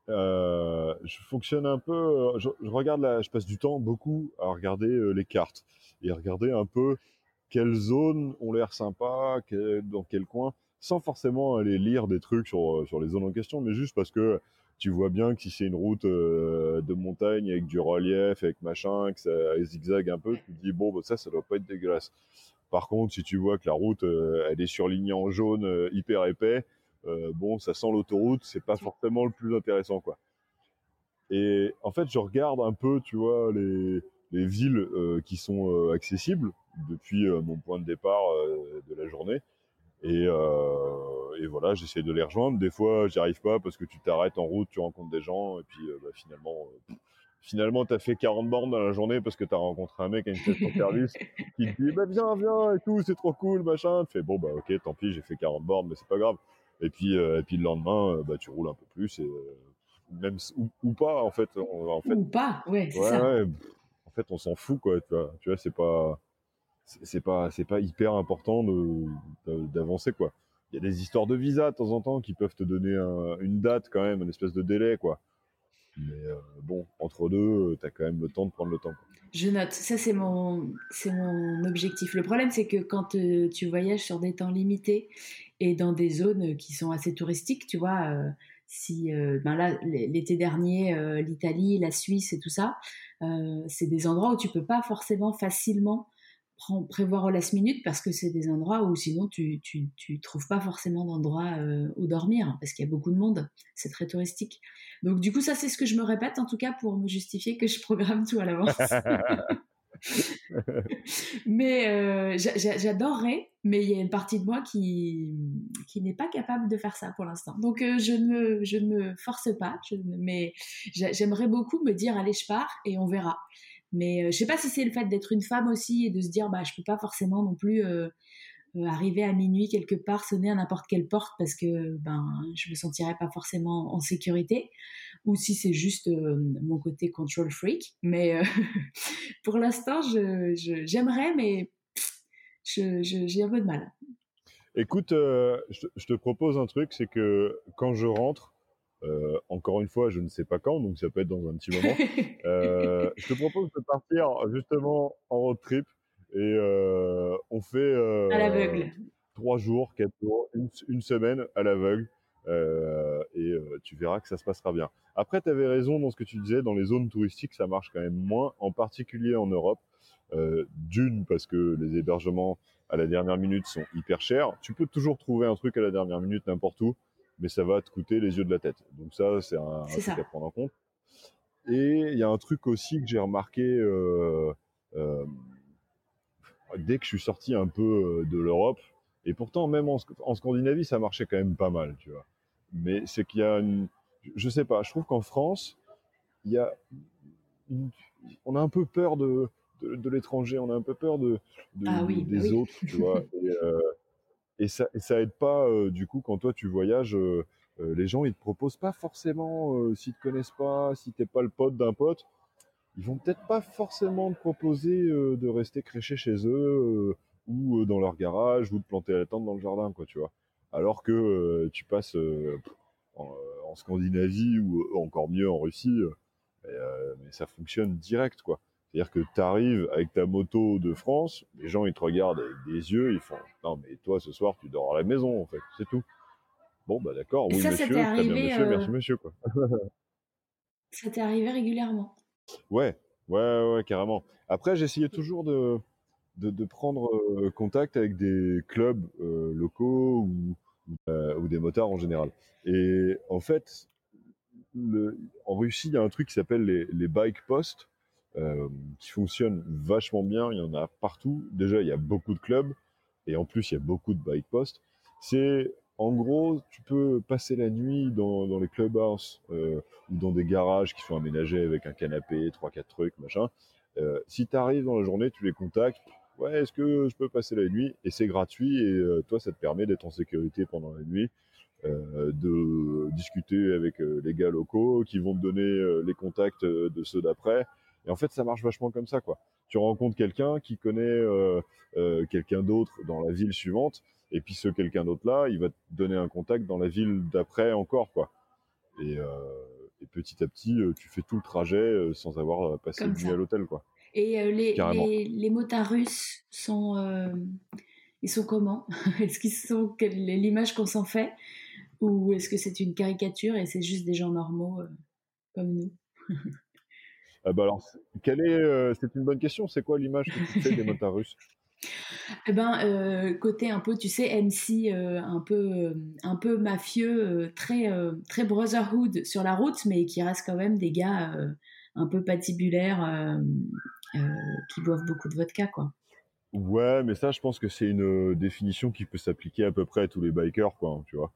Speaker 2: euh, je fonctionne un peu. Je, regarde là, je passe du temps beaucoup à regarder les cartes et à regarder un peu quelles zones ont l'air sympas, dans quel coin, sans forcément aller lire des trucs sur sur les zones en question, mais juste parce que tu vois bien que si c'est une route de montagne avec du relief, avec machin, que ça zigzag un peu, tu te dis bon, bah, ça, ça doit pas être dégueulasse. Par contre, si tu vois que la route, euh, elle est surlignée en jaune, euh, hyper épais, euh, bon, ça sent l'autoroute, c'est pas forcément le plus intéressant, quoi. Et en fait, je regarde un peu, tu vois, les, villes qui sont accessibles depuis mon point de départ de la journée. Et, voilà, j'essaie de les rejoindre. Des fois, j'y arrive pas parce que tu t'arrêtes en route, tu rencontres des gens, et puis bah, finalement, finalement, tu as fait 40 bornes dans la journée parce que tu as rencontré un mec à une station de service qui te dit bah, Viens, viens et tout, c'est trop cool, machin. Tu fais Bon, bah ok, tant pis, j'ai fait 40 bornes, mais c'est pas grave. Et puis, euh, et puis le lendemain, euh, bah, tu roules un peu plus, et, euh, même, ou, pas, en fait, en fait.
Speaker 1: Ou pas, ouais, c'est ça. Ouais,
Speaker 2: en fait, on s'en fout, quoi. Tu vois, tu vois c'est pas. C'est pas, c'est pas hyper important d'avancer, quoi. Il y a des histoires de visa de temps en temps qui peuvent te donner une date quand même, une espèce de délai, quoi. Mais euh, bon, entre deux, euh, tu as quand même le temps de prendre le temps.
Speaker 1: Je note, ça c'est mon, objectif. Le problème c'est que quand euh, tu voyages sur des temps limités et dans des zones qui sont assez touristiques, tu vois, si ben là l'été dernier, l'Italie, la Suisse et tout ça, c'est des endroits où tu peux pas forcément facilement prévoir au last minute parce que c'est des endroits où sinon tu, tu, tu trouves pas forcément d'endroit euh, où dormir hein, parce qu'il y a beaucoup de monde, c'est très touristique. Donc du coup ça c'est ce que je me répète en tout cas pour me justifier que je programme tout à l'avance. mais euh, j'adorerais, mais il y a une partie de moi qui qui n'est pas capable de faire ça pour l'instant. Donc euh, je ne me je ne me force pas, je, mais j'aimerais beaucoup me dire allez je pars et on verra. Mais euh, je sais pas si c'est le fait d'être une femme aussi et de se dire bah je peux pas forcément non plus euh, arriver à minuit quelque part, sonner à n'importe quelle porte parce que ben je me sentirais pas forcément en sécurité, ou si c'est juste mon côté control freak. Mais pour l'instant, j'aimerais, mais j'ai un peu de mal.
Speaker 2: Écoute, je, te propose un truc, c'est que quand je rentre, encore une fois, je ne sais pas quand, donc ça peut être dans un petit moment. je te propose de partir justement en road trip et on fait
Speaker 1: à l'aveugle.
Speaker 2: Trois jours, quatre jours, une, semaine à l'aveugle. et tu verras que ça se passera bien. Après, tu avais raison dans ce que tu disais, dans les zones touristiques, ça marche quand même moins, en particulier en Europe. D'une, parce que les hébergements à la dernière minute sont hyper chers. Tu peux toujours trouver un truc à la dernière minute n'importe où, mais ça va te coûter les yeux de la tête. Donc ça, c'est un, truc à prendre en compte. Et il y a un truc aussi que j'ai remarqué euh, euh, dès que je suis sorti un peu euh, de l'Europe, et pourtant même en, Scandinavie, ça marchait quand même pas mal, tu vois. Mais c'est qu'il y a une, je sais pas, je trouve qu'en France, il y a, on a un peu peur de, de, l'étranger, on a un peu peur de,
Speaker 1: ah
Speaker 2: des autres, tu vois. Et, et ça aide pas, du coup, quand toi tu voyages, les gens ils te proposent pas forcément, s'ils te connaissent pas, si t'es pas le pote d'un pote, ils vont peut-être pas forcément te proposer de rester créché chez eux ou dans leur garage ou de planter la tente dans le jardin, quoi, tu vois. Alors que tu passes en, Scandinavie ou encore mieux en Russie, mais ça fonctionne direct, quoi. C'est-à-dire que tu arrives avec ta moto de France, les gens ils te regardent avec des yeux, ils font non mais toi ce soir tu dors à la maison en fait, c'est tout. Bon bah d'accord, oui monsieur, très bien monsieur, merci euh, monsieur quoi.
Speaker 1: ça t'est arrivé régulièrement?
Speaker 2: Ouais, ouais, ouais, carrément. Après j'essayais toujours de, de, prendre euh, contact avec des clubs euh, locaux ou, ou des motards en général. Et en fait, le, en Russie il y a un truc qui s'appelle les, les bike posts euh, qui fonctionne vachement bien. Il y en a partout. Déjà, il y a beaucoup de clubs et en plus, il y a beaucoup de bike posts. C'est en gros, tu peux passer la nuit dans, les clubhouses euh, ou dans des garages qui sont aménagés avec un canapé, trois quatre trucs, machin. Euh, si tu arrives dans la journée, tu les contactes. Ouais, est-ce que je peux passer la nuit? Et c'est gratuit et toi, ça te permet d'être en sécurité pendant la nuit. De discuter avec les gars locaux qui vont te donner les contacts de ceux d'après et en fait, ça marche vachement comme ça, quoi. Tu rencontres quelqu'un qui connaît euh, euh, quelqu'un d'autre dans la ville suivante, et puis ce quelqu'un d'autre là, il va te donner un contact dans la ville d'après encore, quoi. Et, euh, et, petit à petit, tu fais tout le trajet sans avoir passé une nuit à l'hôtel, quoi.
Speaker 1: Et les, les, les, motards russes sont, ils sont comment? Est-ce qu'ils sont l'image qu'on s'en fait, ou est-ce que c'est une caricature et c'est juste des gens normaux comme nous?
Speaker 2: bah alors, quelle est, euh, c'est une bonne question. C'est quoi l'image que tu fais des motards russes?
Speaker 1: Eh ben, euh, côté un peu, tu sais, MC, euh, un peu, un peu mafieux, très, très brotherhood sur la route, mais qui reste quand même des gars un peu patibulaires, qui boivent beaucoup de vodka, quoi.
Speaker 2: Ouais, mais ça, je pense que c'est une définition qui peut s'appliquer à peu près à tous les bikers, quoi. Hein, tu vois.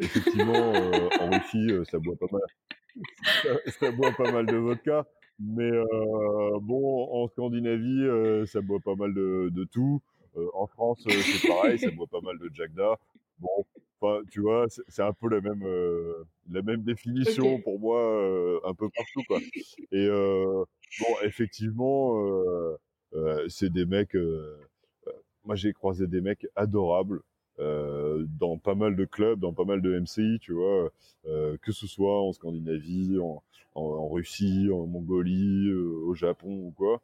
Speaker 2: effectivement, en Russie, ça boit pas mal ça, boit pas mal de vodka. Mais euh, bon, en Scandinavie, euh, ça boit pas mal de, de tout. Euh, en France, c'est pareil, ça boit pas mal de Jackda. Bon, tu vois, c'est un peu la même, la même définition pour moi, un peu partout, quoi. Et bon, effectivement, c'est des mecs. moi, j'ai croisé des mecs adorables. Euh, dans pas mal de clubs, dans pas mal de MCI, tu vois, euh, que ce soit en Scandinavie, en, en, en Russie, en Mongolie, euh, au Japon ou quoi,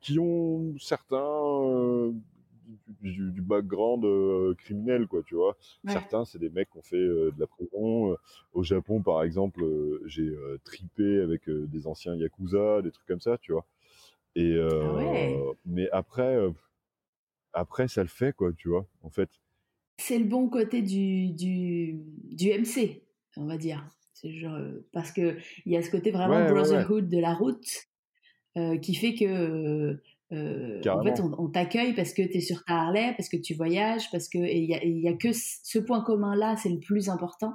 Speaker 2: qui ont certains du, du, background criminel, quoi, tu vois. Certains, c'est des mecs qui ont fait de la prison. au Japon, par exemple, j'ai tripé avec des anciens yakuza, des trucs comme ça, tu vois. Et ah ouais. mais après après ça le fait quoi tu vois en fait.
Speaker 1: C'est le bon côté du, du, du MC on va dire. Genre, euh, parce que il y a ce côté vraiment brotherhood de la route euh, qui fait que euh, en fait on, t'accueille parce que tu es sur ta Harley parce que tu voyages parce que il y a, y a, que ce point commun là c'est le plus important.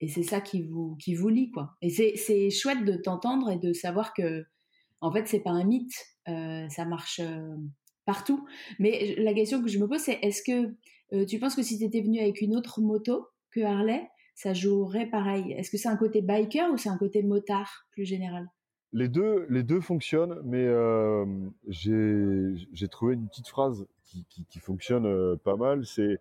Speaker 1: Et c'est ça qui vous qui vous lie quoi. Et c'est chouette de t'entendre et de savoir que en fait c'est pas un mythe ça marche partout. Mais la question que je me pose, c'est est-ce que tu penses que si tu étais venu avec une autre moto que Harley, ça jouerait pareil? Est-ce que c'est un côté biker ou c'est un côté motard plus général?
Speaker 2: Les deux, les deux fonctionnent, mais j'ai trouvé une petite phrase qui, qui, fonctionne pas mal. C'est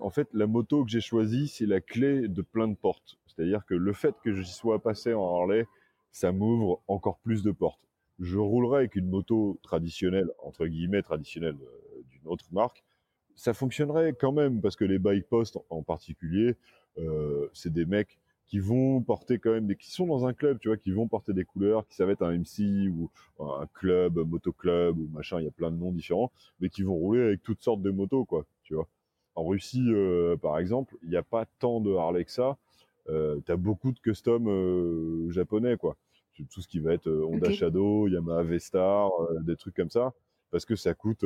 Speaker 2: en fait la moto que j'ai choisie, c'est la clé de plein de portes. C'est-à-dire que le fait que j'y sois passé en Harley, ça m'ouvre encore plus de portes. Je roulerai avec une moto traditionnelle, entre guillemets traditionnelle d'une autre marque, ça fonctionnerait quand même parce que les bike posts en particulier, euh, c'est des mecs qui vont porter quand même des, qui sont dans un club, tu vois, qui vont porter des couleurs, qui savent être un MC ou un club, un motoclub ou machin, il y a plein de noms différents, mais qui vont rouler avec toutes sortes de motos, quoi, tu vois. En Russie, euh, par exemple, il n'y a pas tant de Harley que ça. Euh, tu as beaucoup de custom euh, japonais, quoi. Tout ce qui va être Honda Shadow, Yamaha V-Star, des trucs comme ça parce que ça coûte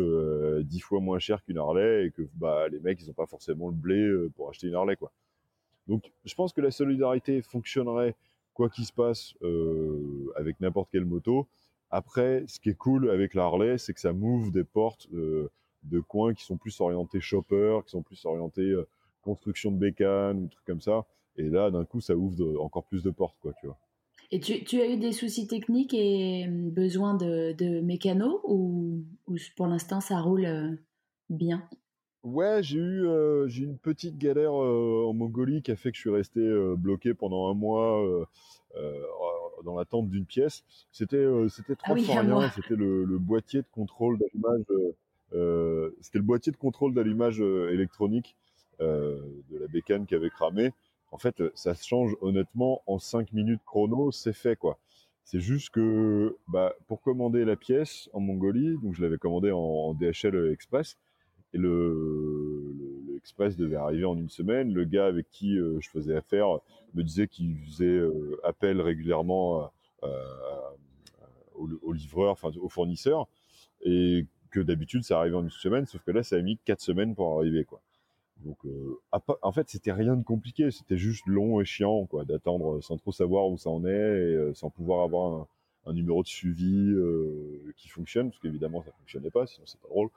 Speaker 2: dix fois moins cher qu'une Harley et que bah les mecs ils ont pas forcément le blé pour acheter une Harley quoi. Donc, je pense que la solidarité fonctionnerait quoi qu'il se passe euh, avec n'importe quelle moto. Après, ce qui est cool avec la Harley, c'est que ça m'ouvre des portes euh, de coins qui sont plus orientés shopper, qui sont plus orientés euh, construction de bécanes, ou trucs comme ça. Et là, d'un coup, ça ouvre encore plus de portes, quoi, tu vois.
Speaker 1: Et tu, tu, as eu des soucis techniques et besoin de, de mécano ou, ou pour l'instant ça roule bien?
Speaker 2: Ouais, j'ai eu euh, une petite galère euh, en Mongolie qui a fait que je suis resté euh, bloqué pendant un mois dans l'attente d'une pièce. C'était c'était trop ah c'était le, le, boîtier de contrôle d'allumage c'était le boîtier de contrôle d'allumage électronique de la bécane qui avait cramé. En fait, ça se change honnêtement en 5 minutes chrono, c'est fait quoi. C'est juste que bah, pour commander la pièce en Mongolie, donc je l'avais commandé en, DHL Express, et le, l'Express devait arriver en une semaine. Le gars avec qui euh, je faisais affaire me disait qu'il faisait euh, appel régulièrement au, livreur, enfin au fournisseur, et que d'habitude ça arrivait en une semaine, sauf que là ça a mis quatre semaines pour arriver quoi. Donc euh, en fait c'était rien de compliqué, c'était juste long et chiant quoi d'attendre sans trop savoir où ça en est et sans pouvoir avoir un, numéro de suivi qui fonctionne parce qu'évidemment ça fonctionnait pas sinon c'est pas drôle.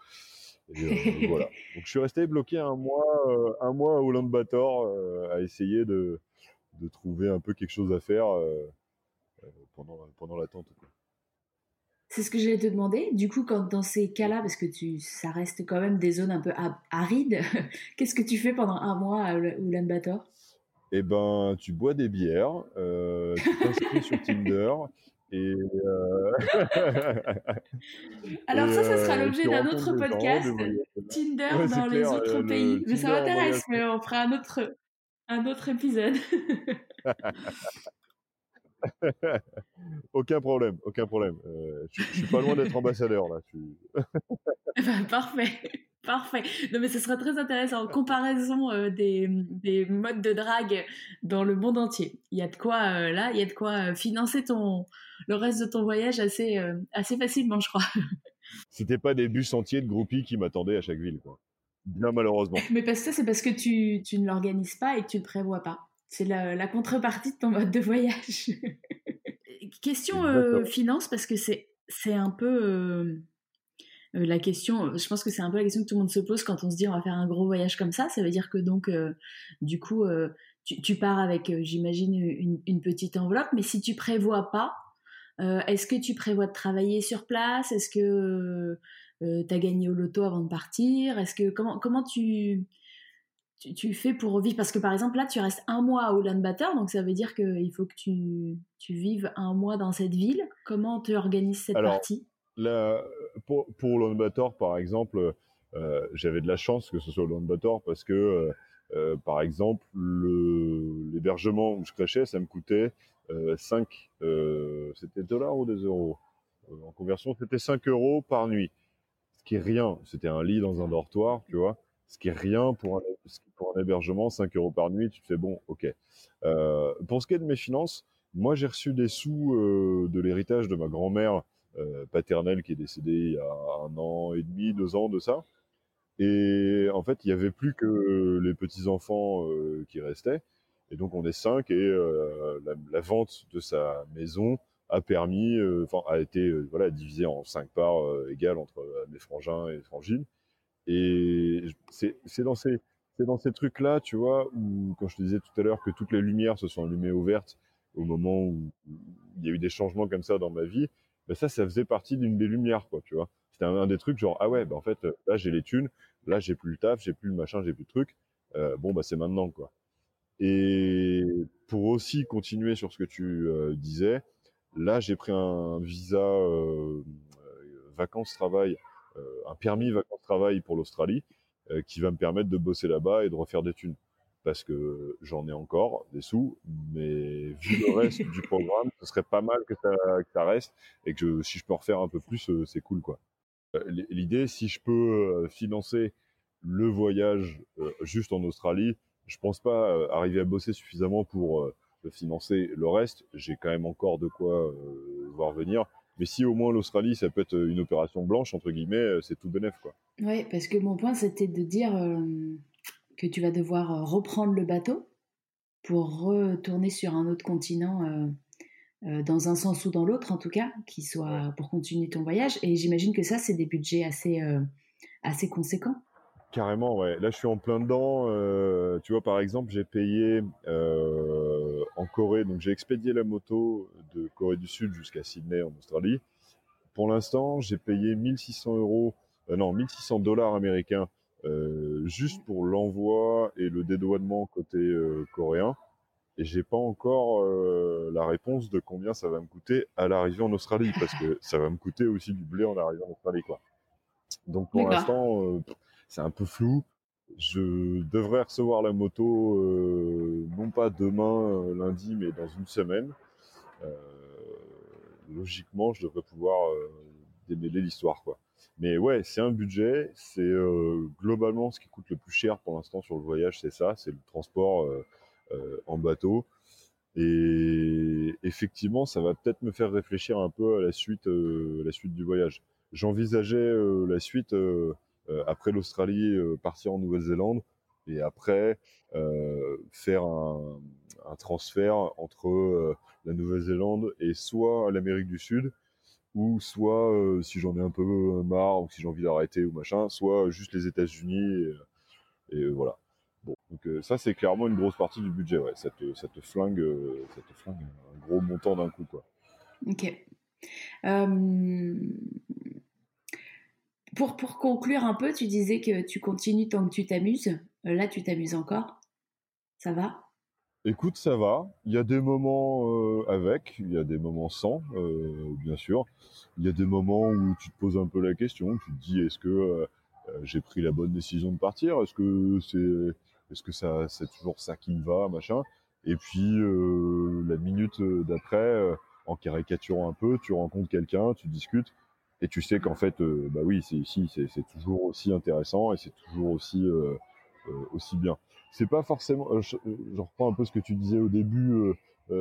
Speaker 2: Euh, voilà. Donc je suis resté bloqué un mois, euh, un mois à Ulaanbaatar euh, à essayer de, de, trouver un peu quelque chose à faire pendant, pendant l'attente.
Speaker 1: C'est ce que j'allais te demander. Du coup, quand dans ces cas-là, parce que tu, ça reste quand même des zones un peu arides, qu'est-ce que tu fais pendant un mois à Ulaanbaatar?
Speaker 2: Eh ben, tu bois des bières, tu t'inscris sur Tinder et euh,
Speaker 1: Alors ça, ça sera euh, l'objet d'un autre podcast, Tinder dans les autres pays. mais ça m'intéresse, mais on fera un autre, un autre épisode.
Speaker 2: aucun problème, aucun problème. Euh, je, suis pas loin d'être ambassadeur là.
Speaker 1: Ben, parfait. Parfait. Non, mais ce sera très intéressant. En comparaison euh, des, des, modes de drague dans le monde entier. Il y a de quoi, euh, là, il y a de quoi financer ton, le reste de ton voyage assez, assez facilement, je crois.
Speaker 2: C'était pas des bus entiers de groupies qui m'attendaient à chaque ville, quoi. Bien malheureusement.
Speaker 1: Mais parce que ça, c'est parce que tu, tu ne l'organises pas et que tu ne prévois pas. C'est la, la, contrepartie de ton mode de voyage. Question finance, parce que c'est, c'est un peu euh, la question, je pense que c'est un peu la question que tout le monde se pose quand on se dit on va faire un gros voyage comme ça. Ça veut dire que donc, euh, du coup, euh, tu, pars avec, j'imagine, une, petite enveloppe, mais si tu prévois pas, est-ce que tu prévois de travailler sur place? Est-ce que tu as gagné au loto avant de partir? Est-ce que comment comment tu, tu, fais pour vivre Parce que par exemple là, tu restes un mois à Ulaanbaatar, donc ça veut dire qu'il faut que tu, tu vives un mois dans cette ville. Comment tu organises cette partie?
Speaker 2: pour, pour par exemple, euh, j'avais de la chance que ce soit Bator parce que, euh, euh, par exemple, l'hébergement où je crachais, ça me coûtait 5, c'était dollars ou des euros? En conversion, c'était 5 euros par nuit. Ce qui est rien. C'était un lit dans un dortoir, tu vois. Ce qui est rien pour un, hébergement, 5 euros par nuit, tu te fais bon, ok. pour ce qui est de mes finances, moi j'ai reçu des sous de l'héritage de ma grand-mère euh, paternelle qui est décédée il y a un an et demi, deux ans de ça. Et en fait, il n'y avait plus que les petits-enfants euh, qui restaient. Et donc, on est cinq et euh, la, vente de sa maison a permis, enfin a été voilà divisé en cinq parts égales entre mes frangins et frangines. Et c'est dans ces trucs-là, tu vois, où quand je te disais tout à l'heure que toutes les lumières se sont allumées ou vertes au moment où, il y a eu des changements comme ça dans ma vie, ben ça, ça faisait partie d'une des lumières, quoi, tu vois. C'était un, des trucs genre ah ouais, ben en fait là j'ai les thunes, là j'ai plus le taf, j'ai plus le machin, j'ai plus le truc. Euh, bon bah c'est maintenant quoi. Et pour aussi continuer sur ce que tu euh, disais, là j'ai pris un visa euh, vacances-travail, un permis vacances-travail pour l'Australie, qui va me permettre de bosser là-bas et de refaire des thunes. Parce que j'en ai encore des sous, mais vu le reste du programme, ce serait pas mal que ça, reste et que si je peux en refaire un peu plus, c'est cool quoi. L'idée, si je peux financer le voyage juste en Australie, je pense pas euh, arriver à bosser suffisamment pour euh, financer le reste. J'ai quand même encore de quoi euh, voir venir. Mais si au moins l'Australie, ça peut être une opération blanche, entre guillemets, c'est tout bénef, quoi.
Speaker 1: Oui, parce que mon point, c'était de dire que tu vas devoir reprendre le bateau pour retourner sur un autre continent, dans un sens ou dans l'autre, en tout cas, qui soit pour continuer ton voyage. Et j'imagine que ça, c'est des budgets assez, assez conséquents.
Speaker 2: Carrément, ouais. Là, je suis en plein dedans. Euh, tu vois, par exemple, j'ai payé euh, en Corée, donc j'ai expédié la moto de Corée du Sud jusqu'à Sydney en Australie. Pour l'instant, j'ai payé 1600 euros, euh, non, 1600 dollars américains juste pour l'envoi et le dédouanement côté coréen. Et j'ai pas encore la réponse de combien ça va me coûter à l'arrivée en Australie, parce que ça va me coûter aussi du blé en arrivant en Australie, quoi. Donc pour l'instant c'est un peu flou. Je devrais recevoir la moto, euh, non pas demain, euh, lundi, mais dans une semaine. Euh, logiquement, je devrais pouvoir démêler l'histoire, quoi. Mais ouais, c'est un budget. C'est globalement ce qui coûte le plus cher pour l'instant sur le voyage, c'est ça, c'est le transport en bateau. Et effectivement, ça va peut-être me faire réfléchir un peu à la suite, la suite du voyage. J'envisageais la suite après l'Australie, euh, partir en Nouvelle-Zélande et après euh, faire un, transfert entre la Nouvelle-Zélande et soit l'Amérique du Sud, ou soit si j'en ai un peu marre ou si j'ai envie d'arrêter ou machin, soit juste les États-Unis et, voilà. Bon, donc ça c'est clairement une grosse partie du budget, ouais. Ça te, flingue, ça flingue un gros montant d'un coup, quoi.
Speaker 1: Ok. Pour, pour conclure un peu, tu disais que tu continues tant que tu t'amuses. Euh, là, tu t'amuses encore. Ça va?
Speaker 2: Écoute, ça va. Il y a des moments euh, avec, il y a des moments sans, euh, bien sûr. Il y a des moments où tu te poses un peu la question, tu te dis est-ce que j'ai pris la bonne décision de partir? Est-ce que c'est est-ce que ça c'est toujours ça qui me va, machin? Et puis la minute d'après, en caricaturant un peu, tu rencontres quelqu'un, tu discutes et tu sais qu'en fait, euh, bah oui, c'est ici, c'est toujours aussi intéressant et c'est toujours aussi euh, euh, aussi bien. C'est pas forcément. Je, reprends un peu ce que tu disais au début,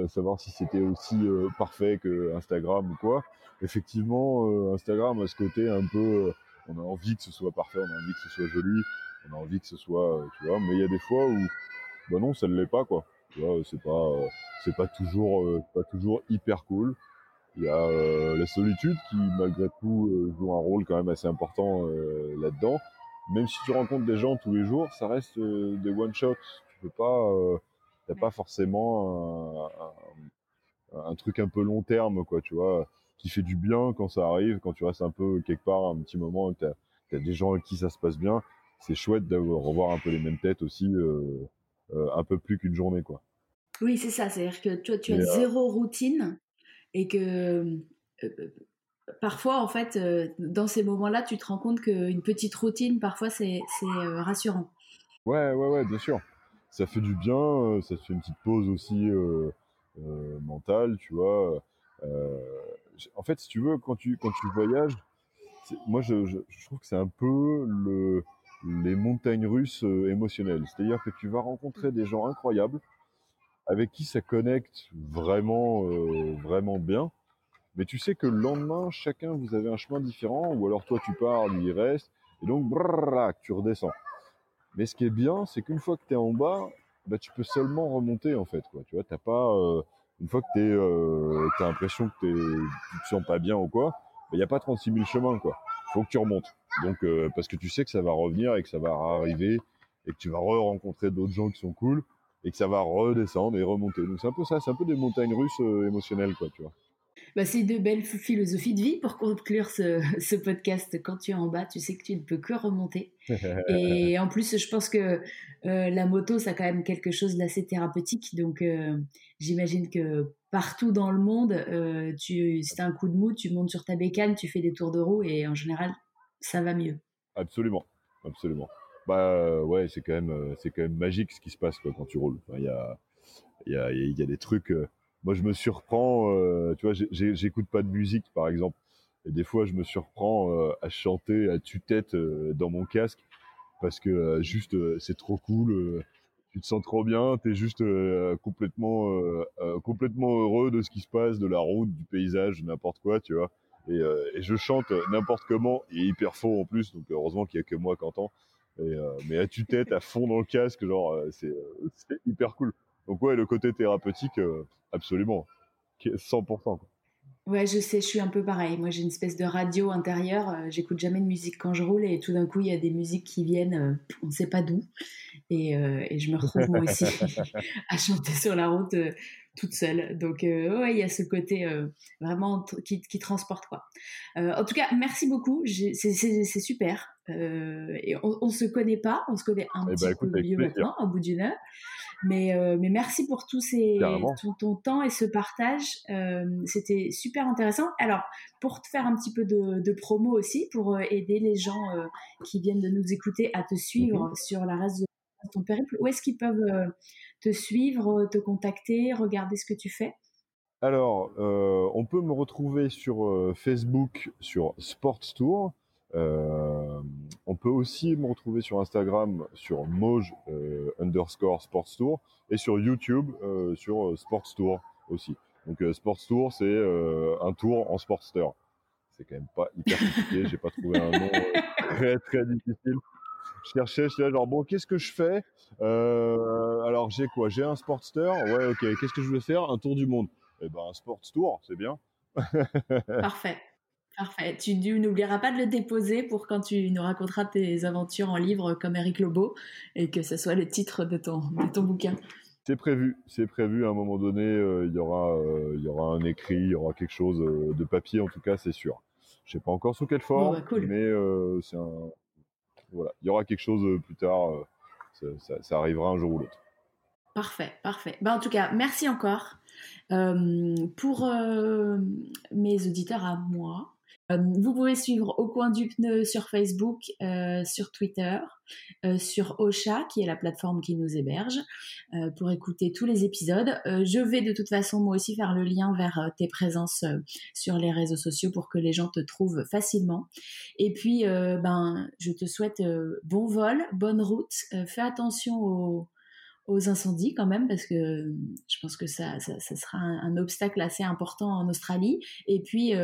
Speaker 2: savoir si c'était aussi parfait que Instagram ou quoi. Effectivement, Instagram a ce côté un peu. on a envie que ce soit parfait, on a envie que ce soit joli, on a envie que ce soit, tu vois. Mais il y a des fois où, bah non, ça ne l'est pas, quoi. Tu vois, c'est pas, c'est pas toujours, pas toujours hyper cool. Il y a euh, la solitude qui, malgré tout, euh, joue un rôle quand même assez important euh, là-dedans. Même si tu rencontres des gens tous les jours, ça reste des one-shots. Tu peux pas, t'as pas forcément un, un, truc un peu long terme, quoi, tu vois, qui fait du bien quand ça arrive, quand tu restes un peu quelque part un petit moment, que t'as as des gens avec qui ça se passe bien. C'est chouette de revoir un peu les mêmes têtes aussi, un peu plus qu'une journée, quoi.
Speaker 1: Oui, c'est ça. C'est-à-dire que toi, tu as zéro routine et que euh, euh, parfois, en fait, euh, dans ces moments-là, tu te rends compte qu'une petite routine, parfois, c'est rassurant.
Speaker 2: Ouais, ouais, ouais, bien sûr. Ça fait du bien, ça te fait une petite pause aussi mentale, tu vois. en fait, si tu veux, quand tu, quand tu voyages, moi, je, trouve que c'est un peu le, les montagnes russes émotionnelles. C'est-à-dire que tu vas rencontrer des gens incroyables, avec qui ça connecte vraiment, euh, vraiment bien. Mais tu sais que le lendemain, chacun, vous avez un chemin différent, ou alors toi tu pars, lui il reste, et donc tu redescends. Mais ce qui est bien, c'est qu'une fois que tu es en bas, bah, tu peux seulement remonter en fait. Quoi. Tu vois, t'as pas, euh, Une fois que tu euh, as l'impression que t'es, tu te sens pas bien ou quoi, il n'y a pas 36 000 chemins, quoi. Faut que tu remontes. Donc, euh, parce que tu sais que ça va revenir et que ça va arriver et que tu vas re-rencontrer d'autres gens qui sont cool et que ça va redescendre et remonter. Donc, c'est un peu ça, c'est un peu des montagnes russes euh, émotionnelles, quoi, tu vois.
Speaker 1: Bah, c'est de belles philosophies de vie pour conclure ce, ce, podcast. Quand tu es en bas, tu sais que tu ne peux que remonter. Et en plus, je pense que euh, la moto, ça a quand même quelque chose d'assez thérapeutique. Donc, euh, j'imagine que partout dans le monde, euh, tu, si tu as un coup de mou, tu montes sur ta bécane, tu fais des tours de roue et en général, ça va mieux.
Speaker 2: Absolument, absolument. Bah ouais, c'est quand même, c'est quand même magique ce qui se passe quoi, quand tu roules. Il y, a, y, a, y a des trucs moi je me surprends, euh, tu vois, j'écoute pas de musique par exemple, et des fois je me surprends euh, à chanter à tue-tête euh, dans mon casque parce que juste c'est trop cool, tu te sens trop bien, tu es juste complètement complètement heureux de ce qui se passe, de la route, du paysage, n'importe quoi, tu vois. Et, et, je chante n'importe comment et hyper faux en plus, donc heureusement qu'il y a que moi qui entends. Et, mais à tue-tête, à fond dans le casque, genre c'est hyper cool. Donc ouais, le côté thérapeutique, Absolument. 100%.
Speaker 1: Ouais, je sais, je suis un peu pareil. Moi, j'ai une espèce de radio intérieure. Euh, j'écoute jamais de musique quand je roule et tout d'un coup, il y a des musiques qui viennent, euh, on ne sait pas d'où. Et, euh, et, je me retrouve moi aussi à chanter sur la route toute seule. Donc, ouais, il y a ce côté vraiment qui, qui, transporte quoi. en tout cas, merci beaucoup. C'est super. et on, on se connaît pas, on se connaît un eh petit ben, peu mieux maintenant, au bout d'une heure. Mais, euh, mais merci pour tous ces, tout ton temps et ce partage. Euh, C'était super intéressant. Alors, pour te faire un petit peu de, de promo aussi, pour euh, aider les gens euh, qui viennent de nous écouter à te suivre mhm. sur la race de ton périple, où est-ce qu'ils peuvent euh, te suivre, te contacter, regarder ce que tu fais?
Speaker 2: Alors, on peut me retrouver sur Facebook sur Sports Tour. Euh, on peut aussi me retrouver sur Instagram sur Moj euh, underscore Sports Tour et sur YouTube euh, sur Sports Tour aussi. Donc Sports Tour, c'est un tour en Sportster. C'est quand même pas hyper compliqué. J'ai pas trouvé un nom très très difficile. Je cherchais, je genre bon, qu'est-ce que je fais? Alors j'ai quoi? J'ai un Sportster. Ouais, ok. Qu'est-ce que je veux faire? Un tour du monde. Eh ben un Sports Tour, c'est bien.
Speaker 1: Parfait. Parfait. Tu n'oublieras pas de le déposer pour quand tu nous raconteras tes aventures en livre comme Eric Lobo et que ce soit le titre de ton, de ton bouquin.
Speaker 2: C'est prévu, c'est prévu. À un moment donné, euh, il y aura, euh, y aura un écrit, il y aura quelque chose euh, de papier en tout cas, c'est sûr. Je sais pas encore sous quelle forme, bah, mais c'est un, voilà, il y aura quelque chose plus tard. Ça, ça, arrivera un jour ou l'autre.
Speaker 1: Parfait, parfait. Bah, en tout cas, merci encore. pour mes auditeurs à moi, euh, vous pouvez suivre Au coin du pneu sur Facebook, euh, sur Twitter, euh, sur Ocha, qui est la plateforme qui nous héberge, pour écouter tous les épisodes. je vais de toute façon moi aussi faire le lien vers tes présences sur les réseaux sociaux pour que les gens te trouvent facilement. Et puis, ben, je te souhaite bon vol, bonne route. fais attention aux incendies quand même parce que je pense que ça, ça, sera un, un, obstacle assez important en Australie. Et puis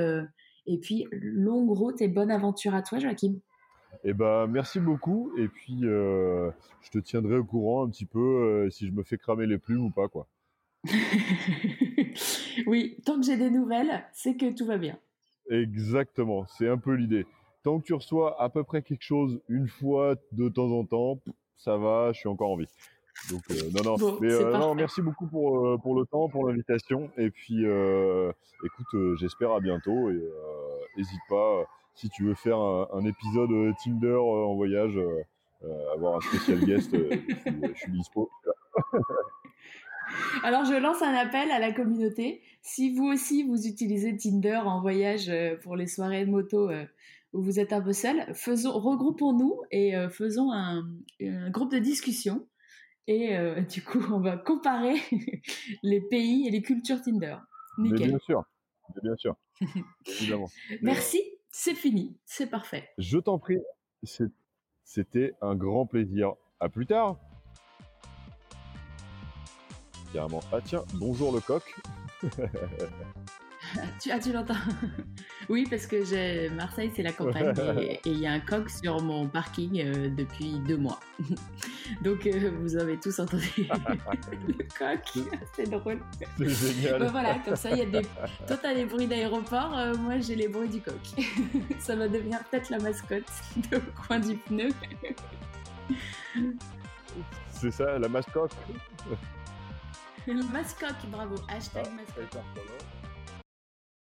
Speaker 1: et puis, longue route et bonne aventure à toi, Joachim.
Speaker 2: Eh ben, merci beaucoup. Et puis, euh, je te tiendrai au courant un petit peu euh, si je me fais cramer les plumes ou pas, quoi.
Speaker 1: oui, tant que j'ai des nouvelles, c'est que tout va bien.
Speaker 2: Exactement, c'est un peu l'idée. Tant que tu reçois à peu près quelque chose une fois de temps en temps, ça va, je suis encore en vie. Donc euh, non non, mais euh, non, merci beaucoup pour euh, pour le temps, pour l'invitation. Et puis écoute, j'espère à bientôt. Et n'hésite pas si tu veux faire un, épisode Tinder en voyage, avoir un spécial guest, je, suis, dispo.
Speaker 1: Alors je lance un appel à la communauté. Si vous aussi vous utilisez Tinder en voyage pour les soirées de moto où vous êtes un peu seul, faisons, regroupons-nous et faisons un, un, groupe de discussion et euh, du coup, on va comparer les pays et les cultures Tinder.
Speaker 2: Nickel. bien sûr, bien sûr.
Speaker 1: Évidemment. Merci, c'est fini, c'est parfait.
Speaker 2: Je t'en prie, c'était un grand plaisir. À plus tard. Carrément. Ah tiens, bonjour le coq.
Speaker 1: tu, ah, tu l'entends? Oui, parce que j'ai Marseille, c'est la campagne et il y a un coq sur mon parking euh, depuis deux mois. Donc, euh, vous avez tous entendu le coq. C'est drôle.
Speaker 2: C'est génial.
Speaker 1: Ben voilà, comme ça, il y a des. Toi, t'as les bruits d'aéroport, euh, moi, j'ai les bruits du coq. ça va devenir peut-être la mascotte au coin du pneu.
Speaker 2: C'est ça, la mascotte.
Speaker 1: mascotte, bravo. Hashtag mascotte.